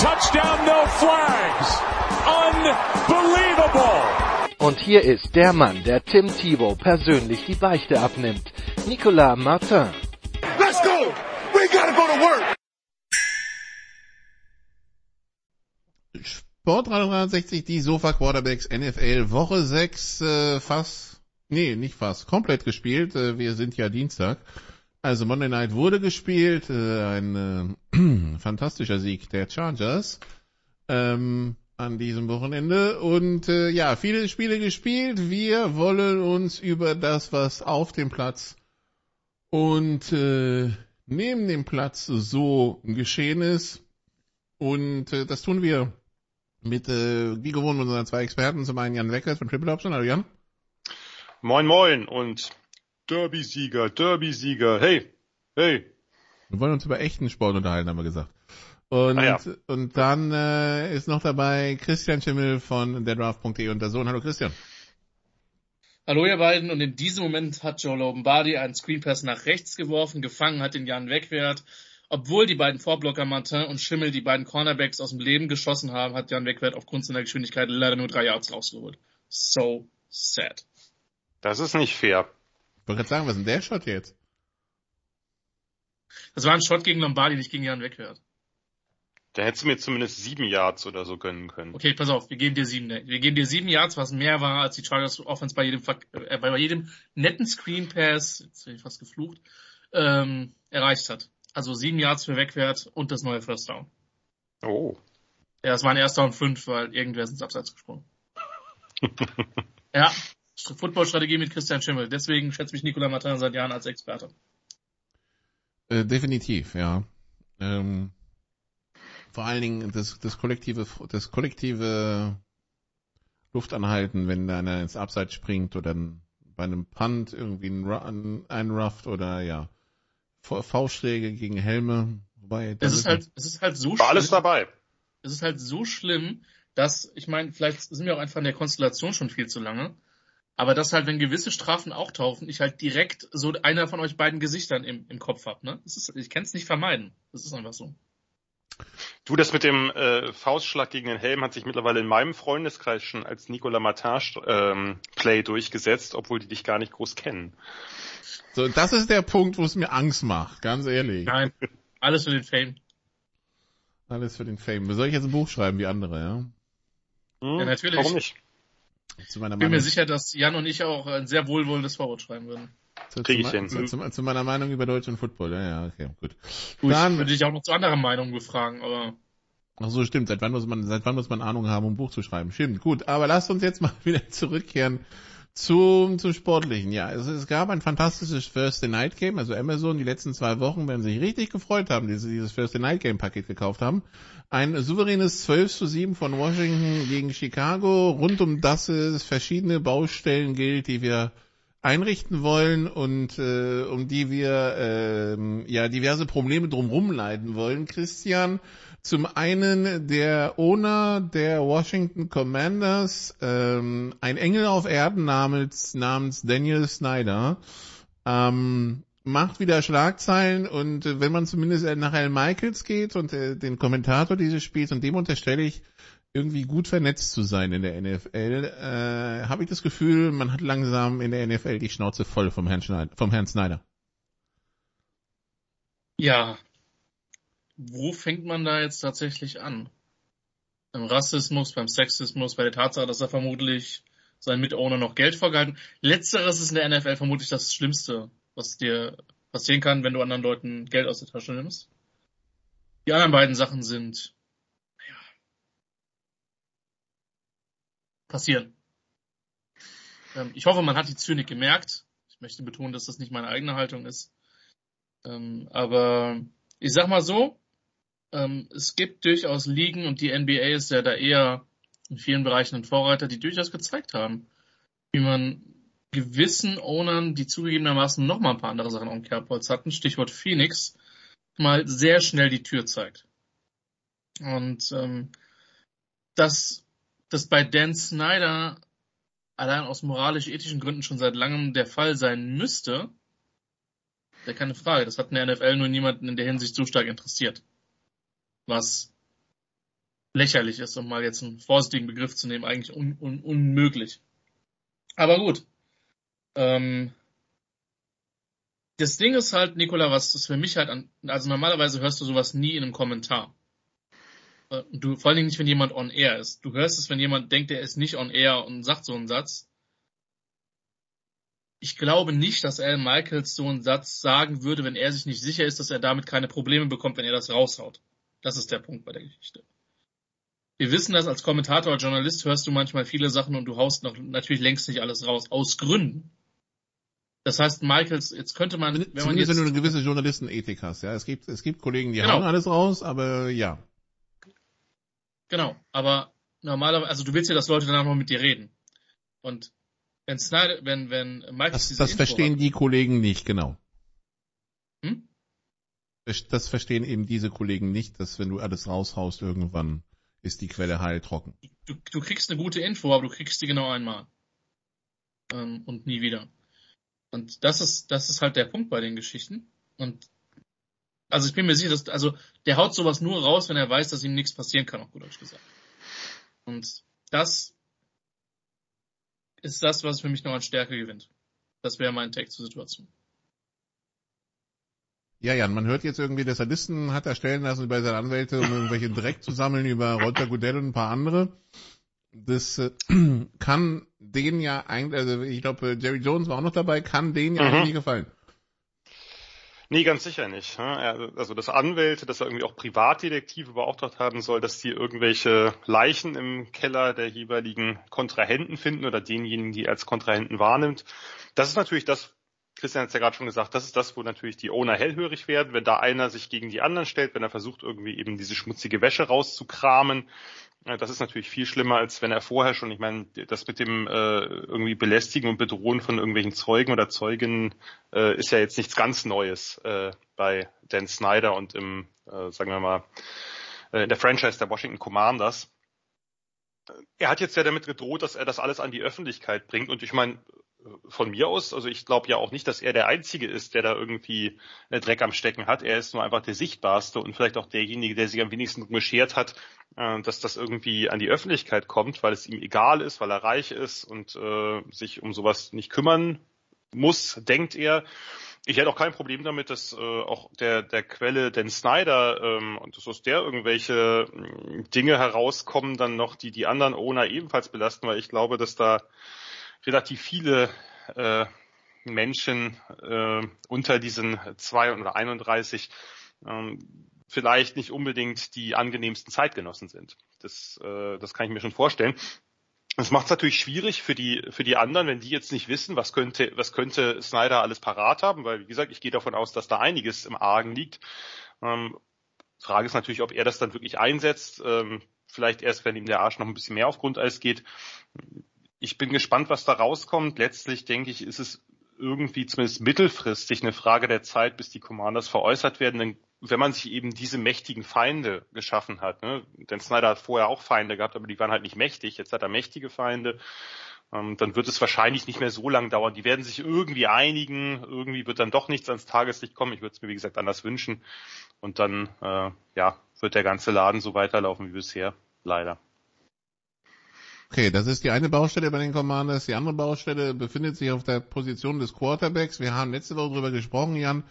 touchdown, no flags. Unbelievable. Und hier ist der Mann, der Tim Thibault persönlich die Beichte abnimmt. Nicolas Martin. Let's go. We gotta go to work. Sport 360, die Sofa Quarterbacks NFL, Woche 6, äh, fast, nee, nicht fast, komplett gespielt. Äh, wir sind ja Dienstag. Also Monday Night wurde gespielt, äh, ein äh, fantastischer Sieg der Chargers ähm, an diesem Wochenende. Und äh, ja, viele Spiele gespielt. Wir wollen uns über das, was auf dem Platz und äh, neben dem Platz so geschehen ist. Und äh, das tun wir mit, äh, wie gewohnt, unseren zwei Experten. Zum einen Jan Weckert von Triple Option. Hallo Jan. Moin Moin und Derby-Sieger, Derby-Sieger, hey, hey. Wir wollen uns über echten Sport unterhalten, haben wir gesagt. Und, Ah ja. und dann äh, ist noch dabei Christian Schimmel von derdraft.de und der Sohn. Hallo Christian. Hallo ihr beiden und in diesem Moment hat Joe Lombardi einen Screenpass nach rechts geworfen, gefangen hat den Jan Wegwert. Obwohl die beiden Vorblocker Martin und Schimmel die beiden Cornerbacks aus dem Leben geschossen haben, hat Jan Wegwert aufgrund seiner Geschwindigkeit leider nur drei Yards rausgeholt. So sad. Das ist nicht fair. Ich wollte gerade sagen, was ist denn der Shot jetzt? Das war ein Shot gegen Lombardi, nicht gegen Jan Wegwert. Da hättest du mir zumindest sieben Yards oder so gönnen können. Okay, pass auf, wir geben dir sieben, wir geben dir sieben Yards, was mehr war, als die Chargers Offense bei jedem, äh, bei jedem netten Screen Pass, jetzt bin ich fast geflucht, ähm, erreicht hat. Also sieben Yards für Wegwert und das neue First Down. Oh. Ja, es war ein erster und fünf, weil irgendwer ist ins Abseits gesprungen. ja, Footballstrategie mit Christian Schimmel. Deswegen schätzt mich Nicolas Martin seit Jahren als Experte. Äh, definitiv, ja. Ähm, vor allen Dingen das, das kollektive, das kollektive Luftanhalten, wenn da einer ins Abseits springt oder ein, bei einem Punt irgendwie ein, Ru- ein, einrufft oder ja, V-Schläge gegen Helme. Wobei, das Es ist halt, es ist halt so War alles schlimm. dabei. es ist halt so schlimm, dass, ich meine, vielleicht sind wir auch einfach in der Konstellation schon viel zu lange, aber dass halt, wenn gewisse Strafen auch taufen, ich halt direkt so einer von euch beiden Gesichtern im, im Kopf hab, ne? Das ist, ich kann es nicht vermeiden. Das ist einfach so. Du, das mit dem äh, Faustschlag gegen den Helm hat sich mittlerweile in meinem Freundeskreis schon als Nicolas Martin ähm, Play durchgesetzt, obwohl die dich gar nicht groß kennen. so, das ist der Punkt, wo es mir Angst macht, ganz ehrlich. Nein, alles für den Fame. Alles für den Fame. Soll ich jetzt ein Buch schreiben wie andere, ja? Hm, Ja, natürlich. Warum nicht? Zu meiner Ich bin mir sicher, dass Jan und ich auch ein sehr wohlwollendes Vorwort schreiben würden. zu, krieg ich hin. Zu, zu, zu meiner Meinung über Deutsch und Football, ja, ja, okay, gut. Gut, Dann- ich würde dich auch noch zu anderen Meinungen befragen, aber Ach so, stimmt. Seit wann muss man, seit wann muss man Ahnung haben, um ein Buch zu schreiben? Stimmt. Gut. Aber lasst uns jetzt mal wieder zurückkehren zum, zum Sportlichen. Ja, es, es gab ein fantastisches Thursday Night Game. Also Amazon die letzten zwei Wochen werden sich richtig gefreut haben, die sie dieses Thursday Night Game Paket gekauft haben. Ein souveränes 12 zu 7 von Washington gegen Chicago. Rund um das es verschiedene Baustellen gilt, die wir einrichten wollen und äh, um die wir ähm, ja diverse Probleme drumherum leiden wollen. Christian, zum einen der Owner der Washington Commanders, ähm, ein Engel auf Erden namens, namens Daniel Snyder, ähm, macht wieder Schlagzeilen und äh, wenn man zumindest nach Al Michaels geht und äh, den Kommentator dieses Spiels und dem unterstelle ich, irgendwie gut vernetzt zu sein in der NFL, äh, habe ich das Gefühl, man hat langsam in der NFL die Schnauze voll vom Herrn, Schneid vom Herrn Snyder. ja. Wo fängt man da jetzt tatsächlich an? Beim Rassismus, beim Sexismus, bei der Tatsache, dass er vermutlich seinen Mitowner noch Geld vorgehalten. Letzteres ist in der NFL vermutlich das Schlimmste, was dir passieren kann, wenn du anderen Leuten Geld aus der Tasche nimmst. Die anderen beiden Sachen sind, ja, passieren. Ähm, ich hoffe, man hat die Zynik gemerkt. Ich möchte betonen, dass das nicht meine eigene Haltung ist. Ähm, aber ich sag mal so, ähm, es gibt durchaus Ligen und die NBA ist ja da eher in vielen Bereichen ein Vorreiter, die durchaus gezeigt haben, wie man gewissen Ownern, die zugegebenermaßen noch mal ein paar andere Sachen am Kerbholz hatten, Stichwort Phoenix, mal sehr schnell die Tür zeigt. Und ähm, dass das bei Dan Snyder allein aus moralisch-ethischen Gründen schon seit langem der Fall sein müsste, ja keine Frage. Das hat in der NFL nur niemanden in der Hinsicht so stark interessiert. Was lächerlich ist, um mal jetzt einen vorsichtigen Begriff zu nehmen, eigentlich un un unmöglich. Aber gut. Ähm, das Ding ist halt, Nikola, was das für mich halt an, also normalerweise hörst du sowas nie in einem Kommentar. Äh, du, vor allen Dingen nicht, wenn jemand on air ist. Du hörst es, wenn jemand denkt, er ist nicht on air und sagt so einen Satz. Ich glaube nicht, dass Al Michaels so einen Satz sagen würde, wenn er sich nicht sicher ist, dass er damit keine Probleme bekommt, wenn er das raushaut. Das ist der Punkt bei der Geschichte. Wir wissen das als Kommentator, als Journalist hörst du manchmal viele Sachen und du haust noch natürlich längst nicht alles raus. Aus Gründen. Das heißt, Michaels, jetzt könnte man, wenn Zumindest man jetzt, wenn du eine gewisse Journalistenethik hast, ja. Es gibt, es gibt Kollegen, die Genau. hauen alles raus, aber ja. Genau, aber normalerweise, also du willst ja, dass Leute danach noch mit dir reden. Und wenn Snyder, wenn, wenn Michael Das, diese das Info verstehen hat, die Kollegen nicht, genau. Hm? Das- verstehen eben diese Kollegen nicht, dass wenn du alles raushaust, irgendwann ist die Quelle heiltrocken. du, du kriegst eine gute Info, aber du kriegst sie genau einmal. Ähm, und nie wieder. Und das ist, das ist halt der Punkt bei den Geschichten. Und also ich bin mir sicher, dass, also der haut sowas nur raus, wenn er weiß, dass ihm nichts passieren kann, auf gut Deutsch gesagt. Und das ist das, was für mich noch an Stärke gewinnt. Das wäre mein Take zur Situation. Ja, Jan, man hört jetzt irgendwie, dass er Listen hat erstellen lassen bei seinen Anwälte, um irgendwelchen Dreck zu sammeln über Roger Goodell und ein paar andere. Das äh, kann denen ja eigentlich, also ich glaube, Jerry Jones war auch noch dabei, kann denen ja Mhm. eigentlich nicht gefallen. Nee, ganz sicher nicht. ne? Also dass Anwälte, dass er irgendwie auch Privatdetektive beauftragt haben soll, dass die irgendwelche Leichen im Keller der jeweiligen Kontrahenten finden oder denjenigen, die als Kontrahenten wahrnimmt. Das ist natürlich das, Christian hat es ja gerade schon gesagt, das ist das, wo natürlich die Owner hellhörig werden, wenn da einer sich gegen die anderen stellt, wenn er versucht, irgendwie eben diese schmutzige Wäsche rauszukramen. Ja, Das ist natürlich viel schlimmer, als wenn er vorher schon, ich meine, das mit dem äh, irgendwie Belästigen und Bedrohen von irgendwelchen Zeugen oder Zeuginnen äh, ist ja jetzt nichts ganz Neues äh, bei Dan Snyder und im, äh, sagen wir mal, äh, in der Franchise der Washington Commanders. Er hat jetzt ja damit gedroht, dass er das alles an die Öffentlichkeit bringt und ich meine, von mir aus, also ich glaube ja auch nicht, dass er der Einzige ist, der da irgendwie äh, Dreck am Stecken hat. Er ist nur einfach der Sichtbarste und vielleicht auch derjenige, der sich am wenigsten geschert hat, äh, dass das irgendwie an die Öffentlichkeit kommt, weil es ihm egal ist, weil er reich ist und äh, sich um sowas nicht kümmern muss, denkt er. Ich hätte auch kein Problem damit, dass äh, auch der, der Quelle Dan Snyder ähm, und dass aus der irgendwelche mh, Dinge herauskommen, dann noch die die anderen Owner ebenfalls belasten, weil ich glaube, dass da relativ viele äh, Menschen äh, unter diesen zwei oder 31 ähm, vielleicht nicht unbedingt die angenehmsten Zeitgenossen sind. Das, äh, das kann ich mir schon vorstellen. Das macht es natürlich schwierig für die für die anderen, wenn die jetzt nicht wissen, was könnte was könnte Snyder alles parat haben, weil wie gesagt, ich gehe davon aus, dass da einiges im Argen liegt. Ähm, Frage ist natürlich, ob er das dann wirklich einsetzt. Ähm, vielleicht erst, wenn ihm der Arsch noch ein bisschen mehr auf Grundeis geht. Ich bin gespannt, was da rauskommt. Letztlich denke ich, ist es irgendwie zumindest mittelfristig eine Frage der Zeit, bis die Commanders veräußert werden. Denn wenn man sich eben diese mächtigen Feinde geschaffen hat, ne? denn Snyder hat vorher auch Feinde gehabt, aber die waren halt nicht mächtig. Jetzt hat er mächtige Feinde. Ähm, dann wird es wahrscheinlich nicht mehr so lang dauern. Die werden sich irgendwie einigen. Irgendwie wird dann doch nichts ans Tageslicht kommen. Ich würde es mir, wie gesagt, anders wünschen. Und dann, äh, ja, wird der ganze Laden so weiterlaufen wie bisher. Leider. Okay, das ist die eine Baustelle bei den Commanders. Die andere Baustelle befindet sich auf der Position des Quarterbacks. Wir haben letzte Woche darüber gesprochen, Jan,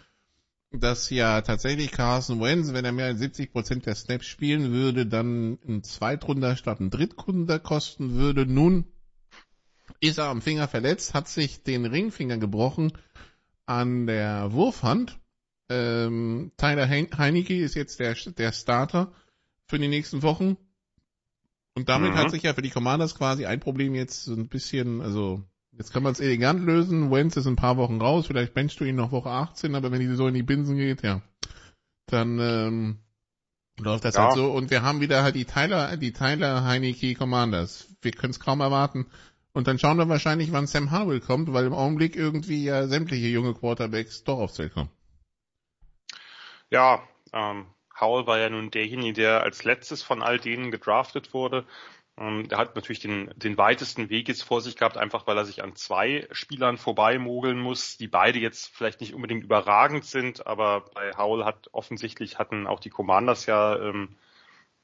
dass ja tatsächlich Carson Wentz, wenn er mehr als 70 Prozent der Snaps spielen würde, dann ein Zweitrunder statt ein Drittrunder kosten würde. Nun ist er am Finger verletzt, hat sich den Ringfinger gebrochen an der Wurfhand. Ähm, Tyler Hein- Heineke ist jetzt der, der Starter für die nächsten Wochen. Und damit Mhm. hat sich ja für die Commanders quasi ein Problem jetzt so ein bisschen, also jetzt kann man es elegant lösen. Wentz ist ein paar Wochen raus, vielleicht benchst du ihn noch Woche 18, aber wenn die Saison in die Binsen geht, ja, dann ähm, läuft das Ja. halt so. Und wir haben wieder halt die Tyler, die Tyler Heineke Commanders. Wir können es kaum erwarten. Und dann schauen wir wahrscheinlich, wann Sam Harwell kommt, weil im Augenblick irgendwie ja sämtliche junge Quarterbacks doch aufs Feld kommen. Ja, ähm, Howell war ja nun derjenige, der als letztes von all denen gedraftet wurde. Ähm, der hat natürlich den, den weitesten Weg jetzt vor sich gehabt, einfach weil er sich an zwei Spielern vorbeimogeln muss, die beide jetzt vielleicht nicht unbedingt überragend sind, aber bei Howell hat offensichtlich hatten auch die Commanders ja ähm,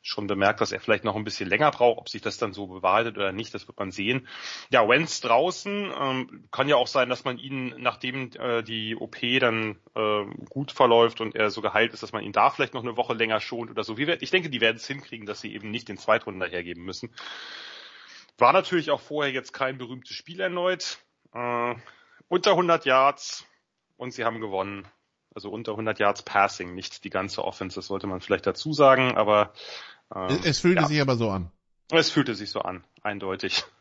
schon bemerkt, dass er vielleicht noch ein bisschen länger braucht. Ob sich das dann so bewahrheitet oder nicht, das wird man sehen. Ja, Wenz draußen. Ähm, kann ja auch sein, dass man ihn, nachdem äh, die OP dann äh, gut verläuft und er so geheilt ist, dass man ihn da vielleicht noch eine Woche länger schont oder so. Ich denke, die werden es hinkriegen, dass sie eben nicht den Zweitrunder hergeben müssen. War natürlich auch vorher jetzt kein berühmtes Spiel erneut. Äh, unter 100 Yards und sie haben gewonnen. Also unter 100 Yards Passing, nicht die ganze Offense, das sollte man vielleicht dazu sagen, aber ähm, Es, fühlte ja. sich aber so an. Es fühlte sich so an, eindeutig.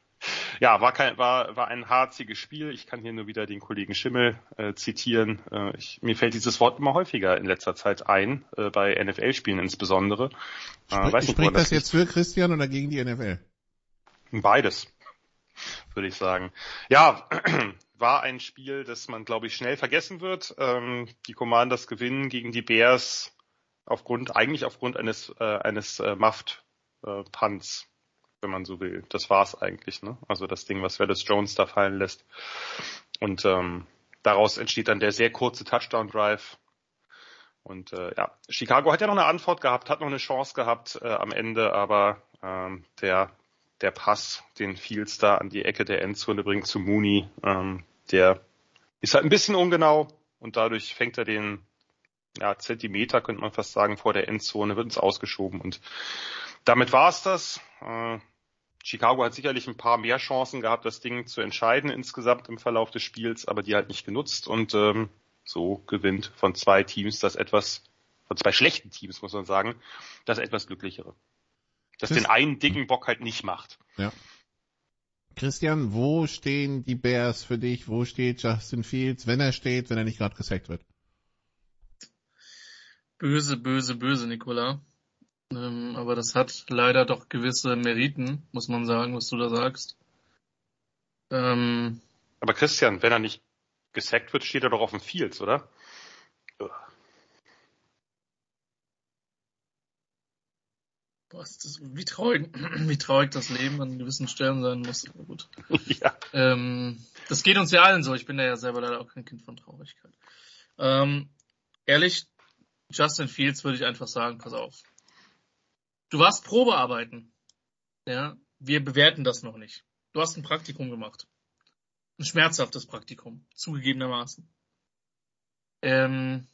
Ja, war kein, war, war ein harziges Spiel. Ich kann hier nur wieder den Kollegen Schimmel äh, zitieren. Äh, ich, mir fällt dieses Wort immer häufiger in letzter Zeit ein, äh, bei NFL-Spielen insbesondere. Äh, Spr weiß nicht, spricht woran das jetzt für Christian oder gegen die NFL? Beides, würde ich sagen. Ja, war ein Spiel, das man, glaube ich, schnell vergessen wird. Ähm, die Commanders gewinnen gegen die Bears aufgrund, eigentlich aufgrund eines, äh, eines äh, Muffed-Punts, wenn man so will. Das war's eigentlich, ne? Also das Ding, was Wallace Jones da fallen lässt. Und ähm, daraus entsteht dann der sehr kurze Touchdown-Drive. Und äh, ja, Chicago hat ja noch eine Antwort gehabt, hat noch eine Chance gehabt äh, am Ende, aber ähm, der der Pass, den Fields da an die Ecke der Endzone bringt zu Mooney, ähm, der ist halt ein bisschen ungenau und dadurch fängt er den ja, Zentimeter, könnte man fast sagen, vor der Endzone, wird ins Ausgeschoben und damit war's das. Äh, Chicago hat sicherlich ein paar mehr Chancen gehabt, das Ding zu entscheiden insgesamt im Verlauf des Spiels, aber die halt nicht genutzt und ähm, so gewinnt von zwei Teams das etwas, von zwei schlechten Teams muss man sagen, das etwas glücklichere. Das Das- den einen dicken Bock halt nicht macht. Ja. Christian, wo stehen die Bears für dich? Wo steht Justin Fields, wenn er steht, wenn er nicht gerade gesackt wird? Böse, böse, böse, Nicola. Ähm, aber das hat leider doch gewisse Meriten, muss man sagen, was du da sagst. Ähm, Aber Christian, wenn er nicht gesackt wird, steht er doch auf dem Fields, oder? boah, das, wie traurig, wie traurig das Leben an gewissen Stellen sein muss. Aber gut. ja. Ähm, das geht uns ja allen so. Ich bin ja selber leider auch kein Kind von Traurigkeit. Ähm, ehrlich, Justin Fields würde ich einfach sagen, pass auf. Du warst Probearbeiten. Ja, wir bewerten das noch nicht. Du hast ein Praktikum gemacht. Ein schmerzhaftes Praktikum, zugegebenermaßen. Ähm,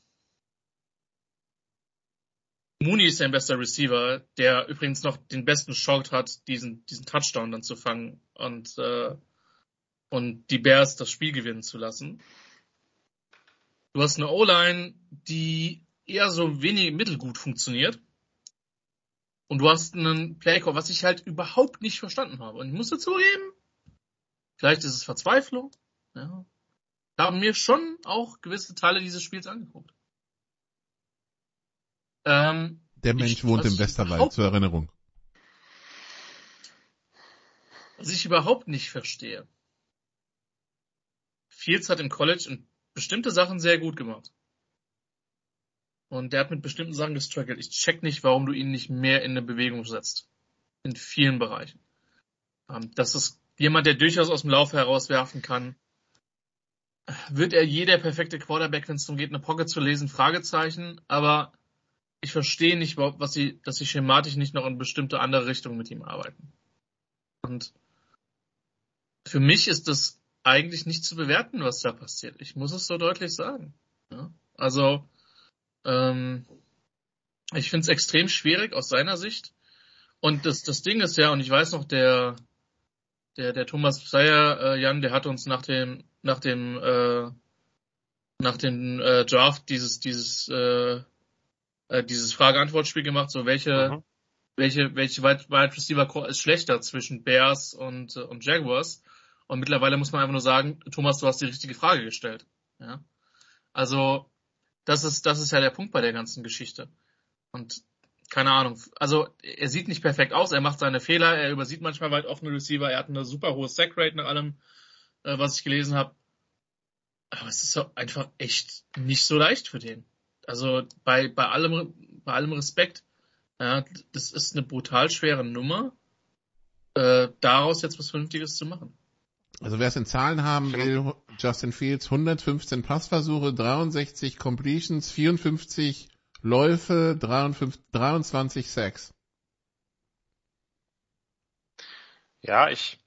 Mooney ist dein bester Receiver, der übrigens noch den besten Shot hat, diesen, diesen Touchdown dann zu fangen und, äh, und die Bears das Spiel gewinnen zu lassen. Du hast eine O-Line, die eher so wenig mittelgut funktioniert. Und du hast einen Playcall, was ich halt überhaupt nicht verstanden habe. Und ich muss zugeben, vielleicht ist es Verzweiflung. Ja. Ich habe mir schon auch gewisse Teile dieses Spiels angeguckt. Ähm, Der Mensch Ich- wohnt im Westerwald, zur Erinnerung. was ich überhaupt nicht verstehe. Fields hat im College bestimmte Sachen sehr gut gemacht. Und der hat mit bestimmten Sachen gestruggelt. Ich check nicht, warum du ihn nicht mehr in eine Bewegung setzt. In vielen Bereichen. Ähm, das ist jemand, der durchaus aus dem Lauf herauswerfen kann. Wird er jeder perfekte Quarterback, wenn es darum geht, eine Pocket zu lesen? Fragezeichen. Aber ich verstehe nicht, wa- was sie, dass sie schematisch nicht noch in bestimmte andere Richtungen mit ihm arbeiten. Und für mich ist das eigentlich nicht zu bewerten, was da passiert. Ich muss es so deutlich sagen. Ja? Also, ähm, ich finde es extrem schwierig aus seiner Sicht. Und das, das Ding ist ja, und ich weiß noch, der, der, der Thomas Pseyer, äh, Jan, der hat uns nach dem, nach dem, äh, nach dem äh, Draft dieses, dieses, äh, äh, dieses Frage-Antwort-Spiel gemacht, so welche, Mhm. welche, welche Wide, Wide Receiver Core ist schlechter zwischen Bears und, äh, und Jaguars. Und mittlerweile muss man einfach nur sagen, Thomas, du hast die richtige Frage gestellt. Ja? Also, das ist, das ist ja der Punkt bei der ganzen Geschichte. Und keine Ahnung. Also er sieht nicht perfekt aus, er macht seine Fehler, er übersieht manchmal weit offene Receiver, er hat eine super hohe Sack-Rate nach allem, äh, was ich gelesen habe. Aber es ist einfach echt nicht so leicht für den. Also bei, bei allem, bei allem Respekt, ja, das ist eine brutal schwere Nummer, äh, daraus jetzt was Vernünftiges zu machen. Also wer es in Zahlen haben will, Justin Fields 115 Passversuche, 63 Completions, 54 Läufe, 53, 23 Sacks. Ja, ich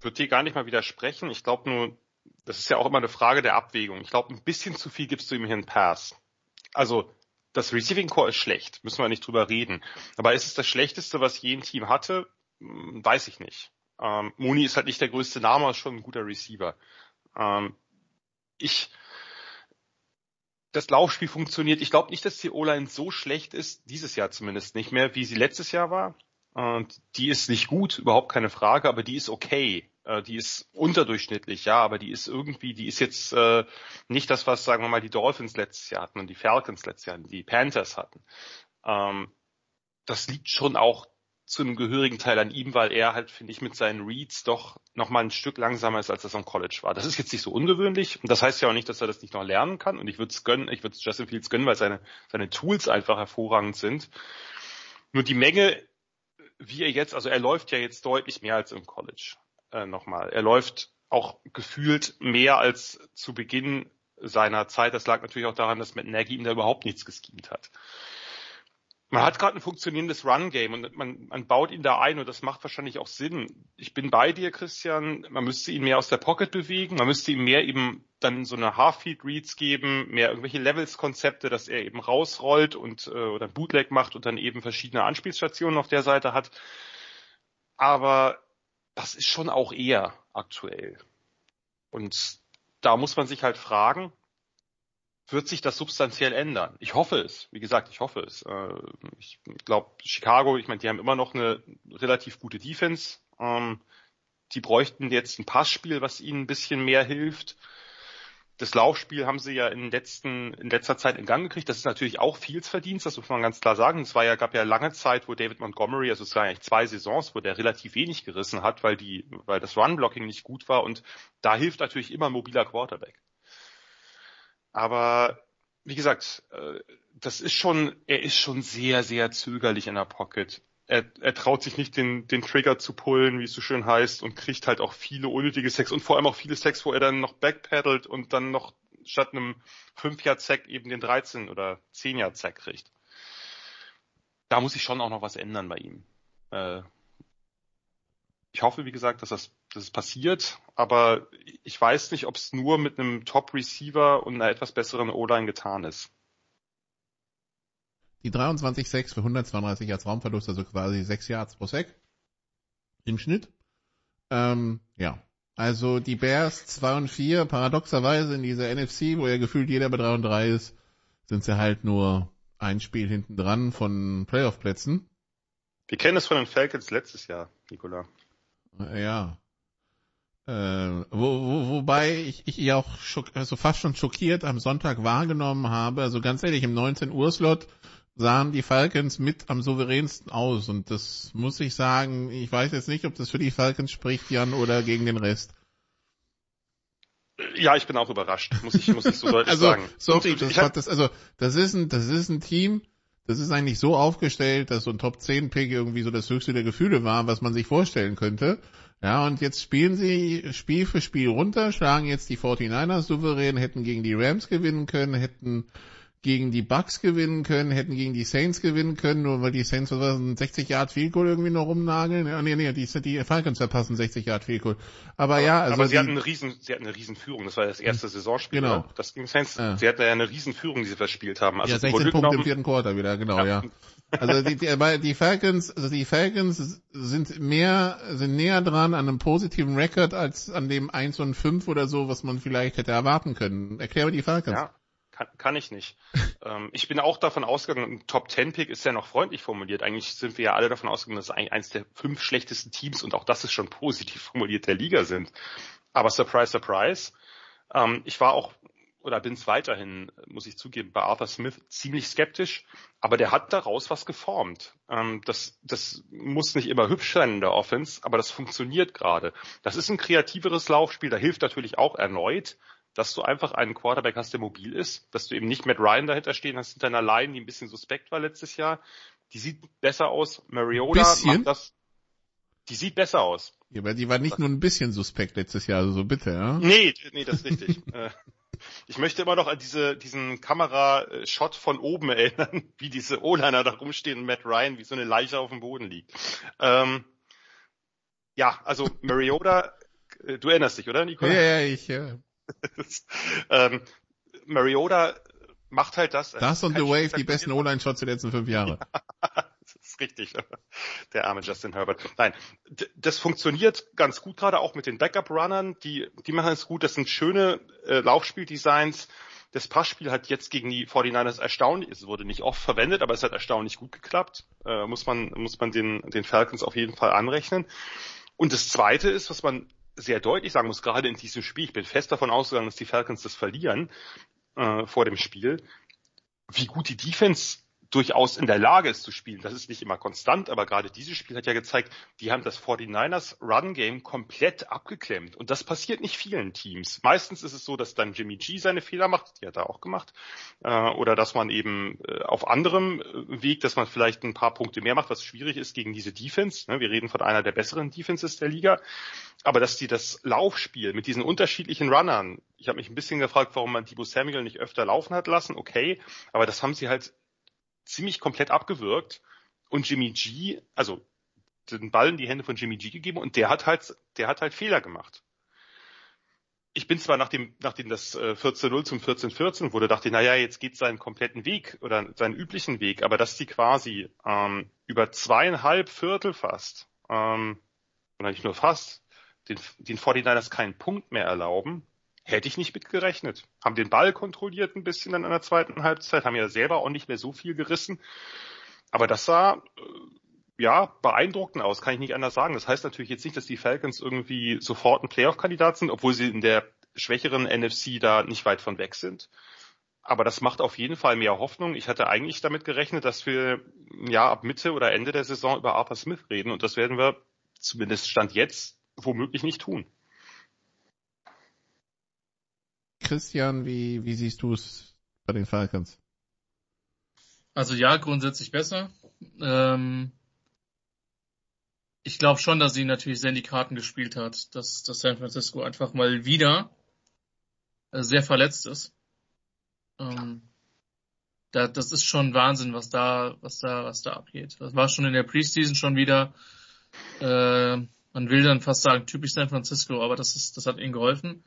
würde dir gar nicht mal widersprechen. Ich glaube nur, das ist ja auch immer eine Frage der Abwägung. Ich glaube, ein bisschen zu viel gibst du ihm hier einen Pass. Also das Receiving Core ist schlecht, müssen wir nicht drüber reden. Aber ist es das Schlechteste, was je ein Team hatte? Hm, weiß ich nicht. Ähm, Mooney ist halt nicht der größte Name, ist schon ein guter Receiver. Ähm, ich, das Laufspiel funktioniert. Ich glaube nicht, dass die O-Line so schlecht ist, dieses Jahr zumindest nicht mehr, wie sie letztes Jahr war. Und die ist nicht gut, überhaupt keine Frage, aber die ist okay. Äh, die ist unterdurchschnittlich, ja, aber die ist irgendwie, die ist jetzt äh, nicht das, was, sagen wir mal, die Dolphins letztes Jahr hatten und die Falcons letztes Jahr, die Panthers hatten. Ähm, das liegt schon auch zu einem gehörigen Teil an ihm, weil er halt, finde ich, mit seinen Reads doch nochmal ein Stück langsamer ist, als das am College war. Das ist jetzt nicht so ungewöhnlich. Und das heißt ja auch nicht, dass er das nicht noch lernen kann. Und ich würde es gönnen, ich würde Justin Fields gönnen, weil seine, seine Tools einfach hervorragend sind. Nur die Menge, wie er jetzt, also er läuft ja jetzt deutlich mehr als im College. Äh, nochmal. Er läuft auch gefühlt mehr als zu Beginn seiner Zeit. Das lag natürlich auch daran, dass mit Nagy ihm da überhaupt nichts geschemt hat man hat gerade ein funktionierendes Run-Game und man, man baut ihn da ein und das macht wahrscheinlich auch Sinn. Ich bin bei dir, Christian. Man müsste ihn mehr aus der Pocket bewegen. Man müsste ihm mehr eben dann so eine Half-Feed-Reads geben, mehr irgendwelche Levels-Konzepte, dass er eben rausrollt und äh, oder Bootleg macht und dann eben verschiedene Anspielstationen auf der Seite hat. Aber das ist schon auch eher aktuell. Und da muss man sich halt fragen, wird sich das substanziell ändern. Ich hoffe es. Wie gesagt, ich hoffe es. Äh, ich glaube, Chicago, ich meine, die haben immer noch eine relativ gute Defense. Ähm, die bräuchten jetzt ein Passspiel, was ihnen ein bisschen mehr hilft. Das Laufspiel haben sie ja in, letzten, in letzter Zeit in Gang gekriegt. Das ist natürlich auch Fields Verdienst, das muss man ganz klar sagen. Es ja, gab ja lange Zeit, wo David Montgomery, also es waren eigentlich zwei Saisons, wo der relativ wenig gerissen hat, weil die, weil das Run-Blocking nicht gut war und da hilft natürlich immer mobiler Quarterback. Aber wie gesagt, äh, das ist schon, er ist schon sehr, sehr zögerlich in der Pocket. Er, er traut sich nicht den, den Trigger zu pullen, wie es so schön heißt, und kriegt halt auch viele unnötige Sex und vor allem auch viele Sex, wo er dann noch backpedalt und dann noch statt einem 5-Jahr-Zack eben den 13 oder 10-Jahr-Zack kriegt. Da muss sich schon auch noch was ändern bei ihm. Äh, ich hoffe, wie gesagt, dass das dass es passiert, aber ich weiß nicht, ob es nur mit einem Top-Receiver und einer etwas besseren O-Line getan ist. Die 23,6 für 132 Yards Raumverlust, also quasi 6 Yards pro Sack im Schnitt. Ähm, ja, also die Bears 2 und 4, paradoxerweise in dieser NFC, wo ja gefühlt jeder bei 3 und 3 ist, sind sie halt nur ein Spiel hinten dran von Playoff-Plätzen. Wir kennen es von den Falcons letztes Jahr, Nicola. Ja, äh, wo, wo, wobei ich, ich ja auch schock, also fast schon schockiert am Sonntag wahrgenommen habe, also ganz ehrlich, im 19 Uhr Slot sahen die Falcons mit am souveränsten aus und das muss ich sagen, ich weiß jetzt nicht, ob das für die Falcons spricht, Jan, oder gegen den Rest. Ja, ich bin auch überrascht, muss ich, muss ich so deutlich also, sagen. Sorry, das, hat, das, also, das ist ein, das ist ein Team, das ist eigentlich so aufgestellt, dass so ein Top 10 Pick irgendwie so das höchste der Gefühle war, was man sich vorstellen könnte. Ja, und jetzt spielen sie Spiel für Spiel runter, schlagen jetzt die 49ers souverän, hätten gegen die Rams gewinnen können, hätten gegen die Bucks gewinnen können, hätten gegen die Saints gewinnen können, nur weil die Saints was ein 60 Yard Field Goal irgendwie noch rumnageln. Ja, nee, nee, die, die Falcons verpassen 60 Yard Field Goal. Aber, aber ja, also aber sie die, hatten eine riesen, sie hatten eine riesen Führung. Das war das erste Saisonspiel. Genau. Oder? Das ging Saints. Ja. Sie hatten ja eine riesen Führung, die sie verspielt haben. Also ja, 16 Punkte im vierten Quarter wieder, genau, ja. ja. Also die, die, die Falcons, also die Falcons sind mehr, sind näher dran an einem positiven Rekord als an dem 1 und 5 oder so, was man vielleicht hätte erwarten können. Erklär mir die Falcons. Ja. Kann, kann ich nicht. ähm, ich bin auch davon ausgegangen, ein Top Ten Pick ist ja noch freundlich formuliert. Eigentlich sind wir ja alle davon ausgegangen, dass es eins der fünf schlechtesten Teams und auch das ist schon positiv formuliert der Liga sind. Aber surprise, surprise. Ähm, ich war auch oder bin es weiterhin, muss ich zugeben, bei Arthur Smith ziemlich skeptisch, aber der hat daraus was geformt. Ähm, das, das muss nicht immer hübsch sein in der Offense, aber das funktioniert gerade. Das ist ein kreativeres Laufspiel, da hilft natürlich auch erneut, dass du einfach einen Quarterback hast, der mobil ist, dass du eben nicht mit Ryan dahinter stehen hast, hinter einer Line, die ein bisschen suspekt war letztes Jahr. Die sieht besser aus. Mariota Bisschen? macht das. Die sieht besser aus. Ja, aber die war nicht nur ein bisschen suspekt letztes Jahr, also so bitte, ja? Nee, nee, das ist richtig. Äh, ich möchte immer noch an diese, diesen Kamera-Shot von oben erinnern, wie diese O-Liner da rumstehen und Matt Ryan wie so eine Leiche auf dem Boden liegt. Ähm, ja, also Mariota, äh, du erinnerst dich, oder, Nico? Ja, ja, ich, ja. ähm, Mariota macht halt das. Das und The Wave, die besten O-Line-Shots der letzten fünf Jahre. das ist richtig. Der arme Justin Herbert. Nein, das funktioniert ganz gut gerade auch mit den Backup-Runnern. Die, die machen es gut. Das sind schöne äh, Laufspieldesigns. Das Passspiel hat jetzt gegen die 49ers erstaunlich, es wurde nicht oft verwendet, aber es hat erstaunlich gut geklappt. Äh, muss man, muss man den, den Falcons auf jeden Fall anrechnen. Und das zweite ist, was man sehr deutlich sagen muss, gerade in diesem Spiel, ich bin fest davon ausgegangen, dass die Falcons das verlieren äh, vor dem Spiel, wie gut die Defense durchaus in der Lage ist zu spielen. Das ist nicht immer konstant, aber gerade dieses Spiel hat ja gezeigt, die haben das 49ers Run Game komplett abgeklemmt. Und das passiert nicht vielen Teams. Meistens ist es so, dass dann Jimmy G seine Fehler macht, die hat er auch gemacht, äh, oder dass man eben äh, auf anderem äh, Weg, dass man vielleicht ein paar Punkte mehr macht, was schwierig ist gegen diese Defense. Ne? Wir reden von einer der besseren Defenses der Liga. Aber dass die das Laufspiel mit diesen unterschiedlichen Runnern, ich habe mich ein bisschen gefragt, warum man Debo Samuel nicht öfter laufen hat lassen, okay, aber das haben sie halt ziemlich komplett abgewürgt und Jimmy G, also den Ball in die Hände von Jimmy G gegeben und der hat halt, der hat halt Fehler gemacht. Ich bin zwar nachdem, nachdem das äh, 14-0 zum 14-14 wurde, dachte ich, naja, jetzt geht seinen kompletten Weg oder seinen üblichen Weg, aber dass die quasi ähm, über zweieinhalb Viertel fast, ähm, oder nicht nur fast, den, den 49ers keinen Punkt mehr erlauben, hätte ich nicht mit gerechnet. Haben den Ball kontrolliert ein bisschen dann in der zweiten Halbzeit, haben ja selber auch nicht mehr so viel gerissen. Aber das sah äh, ja beeindruckend aus, kann ich nicht anders sagen. Das heißt natürlich jetzt nicht, dass die Falcons irgendwie sofort ein Playoff-Kandidat sind, obwohl sie in der schwächeren NFC da nicht weit von weg sind. Aber das macht auf jeden Fall mehr Hoffnung. Ich hatte eigentlich damit gerechnet, dass wir ja ab Mitte oder Ende der Saison über Arthur Smith reden und das werden wir zumindest Stand jetzt womöglich nicht tun. Christian, wie, wie siehst du es bei den Falcons? Also ja, grundsätzlich besser. Ähm, ich glaube schon, dass sie natürlich sehr in die Karten gespielt hat, dass, dass San Francisco einfach mal wieder äh, sehr verletzt ist. Ähm, da, das ist schon Wahnsinn, was da, was da, was da abgeht. Das war schon in der Preseason schon wieder, äh, man will dann fast sagen, typisch San Francisco, aber das ist, das hat ihnen geholfen.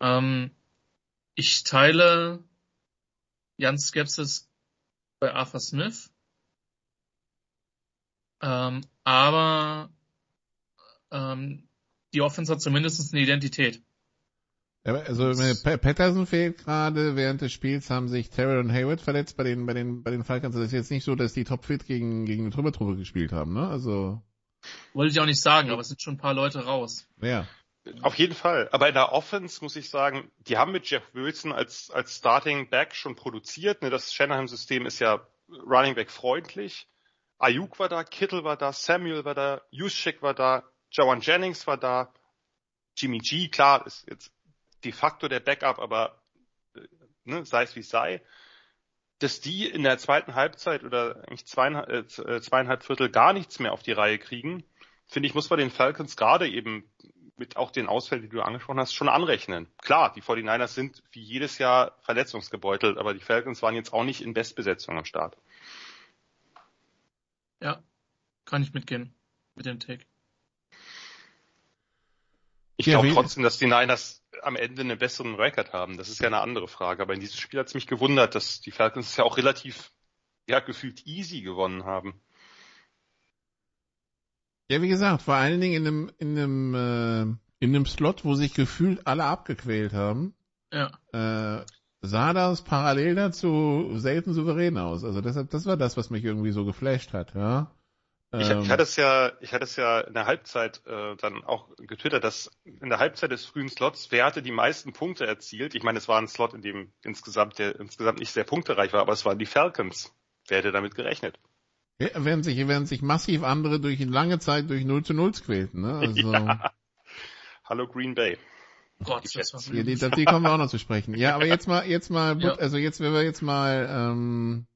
Ähm, ich teile Jans Skepsis bei Arthur Smith. Ähm, aber ähm, die Offense hat zumindest eine Identität. Also Patterson fehlt gerade, während des Spiels haben sich Terrell und Hayward verletzt bei den, bei den, bei den Falcons. Das ist jetzt nicht so, dass die Topfit gegen, gegen eine Trümmertruppe gespielt haben, ne? Also, Wollte ich auch nicht sagen, aber es sind schon ein paar Leute raus. ja. Auf jeden Fall. Aber in der Offense muss ich sagen, die haben mit Jeff Wilson als, als Starting Back schon produziert. Ne, Das Shanahan-System ist ja Running Back freundlich. Ayuk war da, Kittle war da, Samuel war da, Juszczyk war da, Jawan Jennings war da, Jimmy G, klar, ist jetzt de facto der Backup, aber äh, ne, sei es wie es sei. Dass die in der zweiten Halbzeit oder eigentlich zweieinhalb, äh, zweieinhalb Viertel gar nichts mehr auf die Reihe kriegen, finde ich, muss man den Falcons gerade eben mit auch den Ausfällen, die du angesprochen hast, schon anrechnen. Klar, die 49ers sind wie jedes Jahr verletzungsgebeutelt, aber die Falcons waren jetzt auch nicht in Bestbesetzung am Start. Ja, kann ich mitgehen mit dem Take. Ich Ja, glaube trotzdem, dass die Niners am Ende einen besseren Record haben. Das ist ja eine andere Frage. Aber in diesem Spiel hat es mich gewundert, dass die Falcons es ja auch relativ, ja, gefühlt easy gewonnen haben. Ja, wie gesagt, vor allen Dingen in einem, in einem, äh, in einem Slot, wo sich gefühlt alle abgequält haben, Ja, äh, sah das parallel dazu selten souverän aus. Also deshalb, das war das, was mich irgendwie so geflasht hat, ja. Ich, ich Ähm, hatte es ja, ich hatte es ja in der Halbzeit äh, dann auch getwittert, dass in der Halbzeit des frühen Slots, wer hatte die meisten Punkte erzielt? Ich meine, es war ein Slot, in dem insgesamt der insgesamt nicht sehr punktereich war, aber es waren die Falcons. Wer hätte damit gerechnet? Ja, während sich, während sich massiv andere durch lange Zeit durch 0 zu 0 quälten, ne? Also, Ja. Hallo Green Bay. Gott, Die das war. Ja, die, die kommen wir auch noch zu sprechen. Ja, aber jetzt mal, jetzt mal, Ja. also jetzt, wenn wir jetzt mal, ähm,